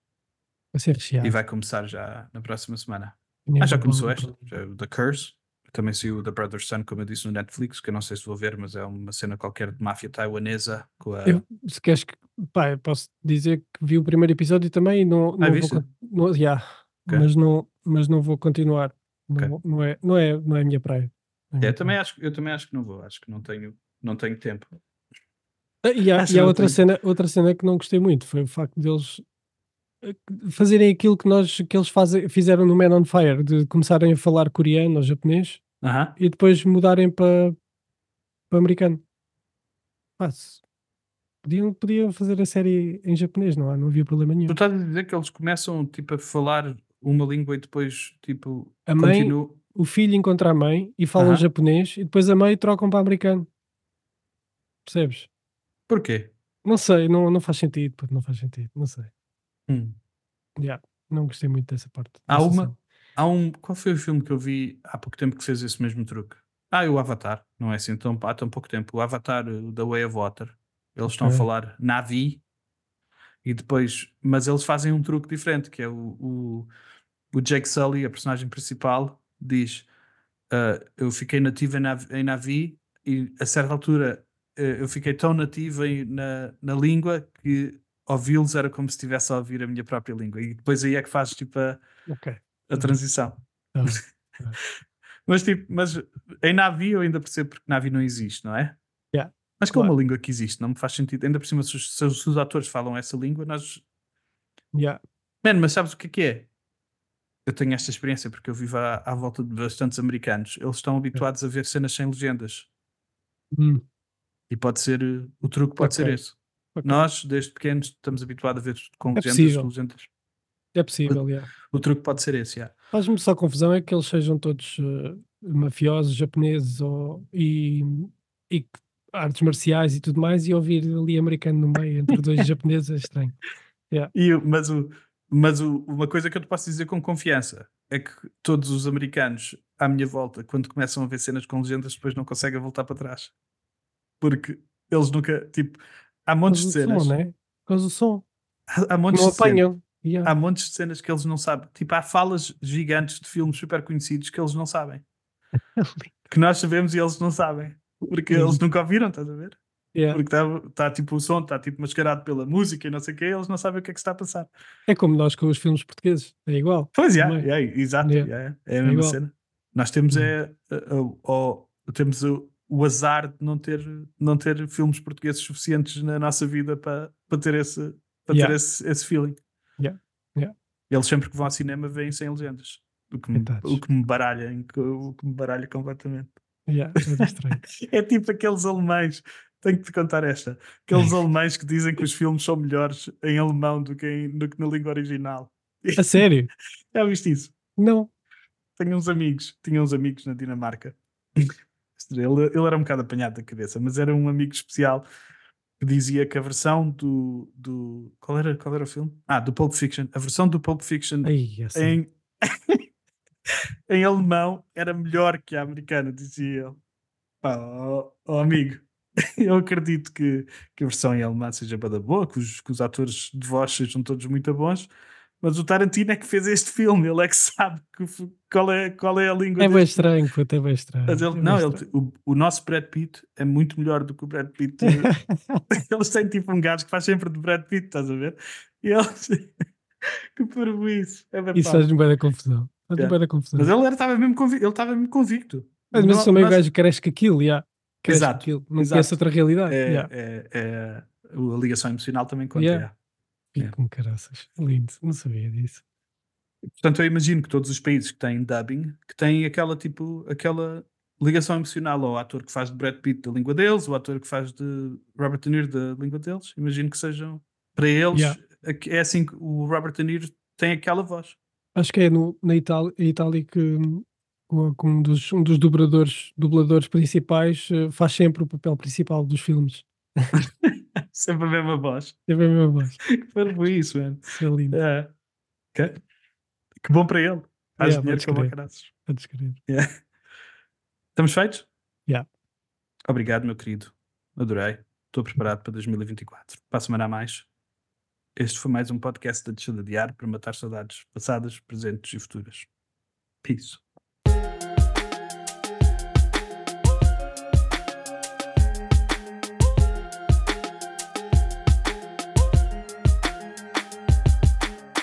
Vai ser recheado. e vai começar já na próxima semana. Ah, já começou esta, já, o The Curse. Também saiu o The Brother's Son, como eu disse no Netflix, que eu não sei se vou ver, mas é uma cena qualquer de máfia taiwanesa a. Eu, se queres que. Pá, eu posso dizer que vi o primeiro episódio também e não, não viste? vou. Não, yeah, Ok. mas, não, mas não vou continuar. Não, Ok. não, é, não, é, não é a minha praia. É É, minha eu, também acho, eu também acho que não vou, acho que não tenho, não tenho tempo. Ah, E há, Acho e há outra, tenho. cena, outra cena que não gostei muito foi o facto deles eh, fazerem aquilo que, nós, que eles fazem, fizeram no Man on Fire, de começarem a falar coreano ou japonês Aham. e depois mudarem para para americano. Se- podiam, podiam fazer a série em japonês, não há? Não havia problema nenhum. Tu estás a dizer que eles começam tipo, a falar uma língua e depois tipo, A mãe, continuam. o filho encontra a mãe e falam Aham. japonês e depois a mãe trocam para americano. Percebes? Porquê? Não sei, não, não faz sentido, não faz sentido, não sei. Hum. Yeah, não gostei muito dessa parte. Há uma. Há um. Qual foi o filme que eu vi há pouco tempo que fez esse mesmo truque? Ah, e o Avatar. Não é assim tão, há tão pouco tempo. O Avatar uh, da Way of Water. Eles estão a Ok. falar Navi e depois. Mas eles fazem um truque diferente, que é o, o, o Jake Sully, a personagem principal, diz: ah, Eu fiquei nativo em Navi, em Navi e a certa altura eh, eu fiquei tão nativo em- na, na língua que ouvi-los era como se estivesse a ouvir a minha própria língua. E depois aí é que fazes tipo a, Ok. A Uhum. transição. Tá. Mas tipo, mas em Navi eu ainda percebo porque Navi não existe, não é? Yeah, Mas que é claro. uma língua que existe, não me faz sentido. Ainda por cima, se os, se os- atores falam essa língua, nós. Yeah. Mano, mas sabes o que é que é? Eu tenho esta experiência porque eu vivo à, à volta de bastantes americanos. Eles estão habituados a ver cenas sem legendas. Hum, E pode ser. eh, O truque pode ser Ok. esse. ok. Nós, desde pequenos, estamos habituados a ver com É legendas, legendas. É possível, yeah. O truque pode ser esse, yeah. Faz-me só confusão é que eles sejam todos eh, mafiosos, japoneses ou, e, e artes marciais e tudo mais, e ouvir ali americano no meio entre dois japoneses é estranho. E, o- mas o, mas o- uma coisa que eu te posso dizer com confiança é que todos os americanos à minha volta, quando começam a ver cenas com legendas, depois não conseguem voltar para trás. Porque eles nunca, tipo, há montes de cenas. som, né? Por causa do som. Há, há montes Não de cenas. apanham. Yeah. Há montes de cenas que eles não sabem. Tipo, há falas gigantes de filmes super conhecidos que eles não sabem. que nós sabemos e eles não sabem. Porque eles nunca ouviram, estás a ver? Yeah. Porque está tá, tipo o som, está tipo mascarado pela música e não sei o quê, eles não sabem o que é que está a passar. É como nós com os filmes portugueses, é igual. Pois é, é, exato, é a mesma igual. cena. Nós temos Hum. é, o- temos o, o azar de não ter, não ter filmes portugueses suficientes na nossa vida para, para ter esse, para ter esse, esse feeling. Yeah, yeah. Eles sempre que vão ao cinema veem sem legendas. O que me, o que me baralha, o que me baralha completamente. Yeah, é. É tipo aqueles alemães. Tenho que te contar esta. Aqueles alemães que dizem que os filmes são melhores em alemão do que, em- do que na língua original. A sério? Já viste isso? Não. Tenho uns amigos, tinha uns amigos na Dinamarca. Ele, ele era um bocado apanhado da cabeça, mas era um amigo especial que dizia que a versão do. do qual, era, qual era o filme? Ah, do Pulp Fiction. A versão do Pulp Fiction Ai, em, em alemão era melhor que a americana, dizia ele. Pá, ó, ó, amigo, eu acredito que, que a versão em alemão seja bada boa, que os, que os atores de voz sejam todos muito bons, mas o Tarantino é que fez este filme, ele é que sabe que qual, é, qual é a língua É bem deste estranho, puto, é bem estranho. mas ele- é bem não, ele- estranho. o, o nosso Brad Pitt é muito melhor do que o Brad Pitt. eles têm tipo um gajo que faz sempre de Brad Pitt, estás a ver? E eles. que isso. É Isso faz-me bem da confusão. Faz-me Yeah. bem da confusão. Mas ele estava mesmo, convi ele mesmo convicto. Mas, mas No- também o nós- gajo cresce com aquilo, yeah. cresce Exato, aquilo. Não exato. conhece outra realidade. é, yeah. é, é- a ligação emocional também conta. Yeah. Fico com caraças. Lindo. Não sabia disso. Portanto, eu imagino que todos os países que têm dubbing, que têm aquela tipo, aquela ligação emocional ao ator que faz de Brad Pitt da língua deles, o ator que faz de Robert De Niro da língua deles, imagino que sejam para eles, Yeah. aqu- é assim que o Robert De Niro tem aquela voz. Acho que é no, na Itália, Itália que, com- um, dos, um dos dubladores, dubladores principais eh, faz sempre o papel principal dos filmes. Sempre a mesma voz. Bem a mesma voz. Que parvo isso, mano. Isso é lindo. É. Que, que bom para ele. Faz Yeah, dinheiro podes crer. caraças. A descrever. Estamos feitos? Yeah. Obrigado, meu querido. Adorei. Estou preparado para 2024. Para a semana a mais. Este foi mais um podcast da Deixa de Adiar para matar saudades passadas, presentes e futuras. Peace.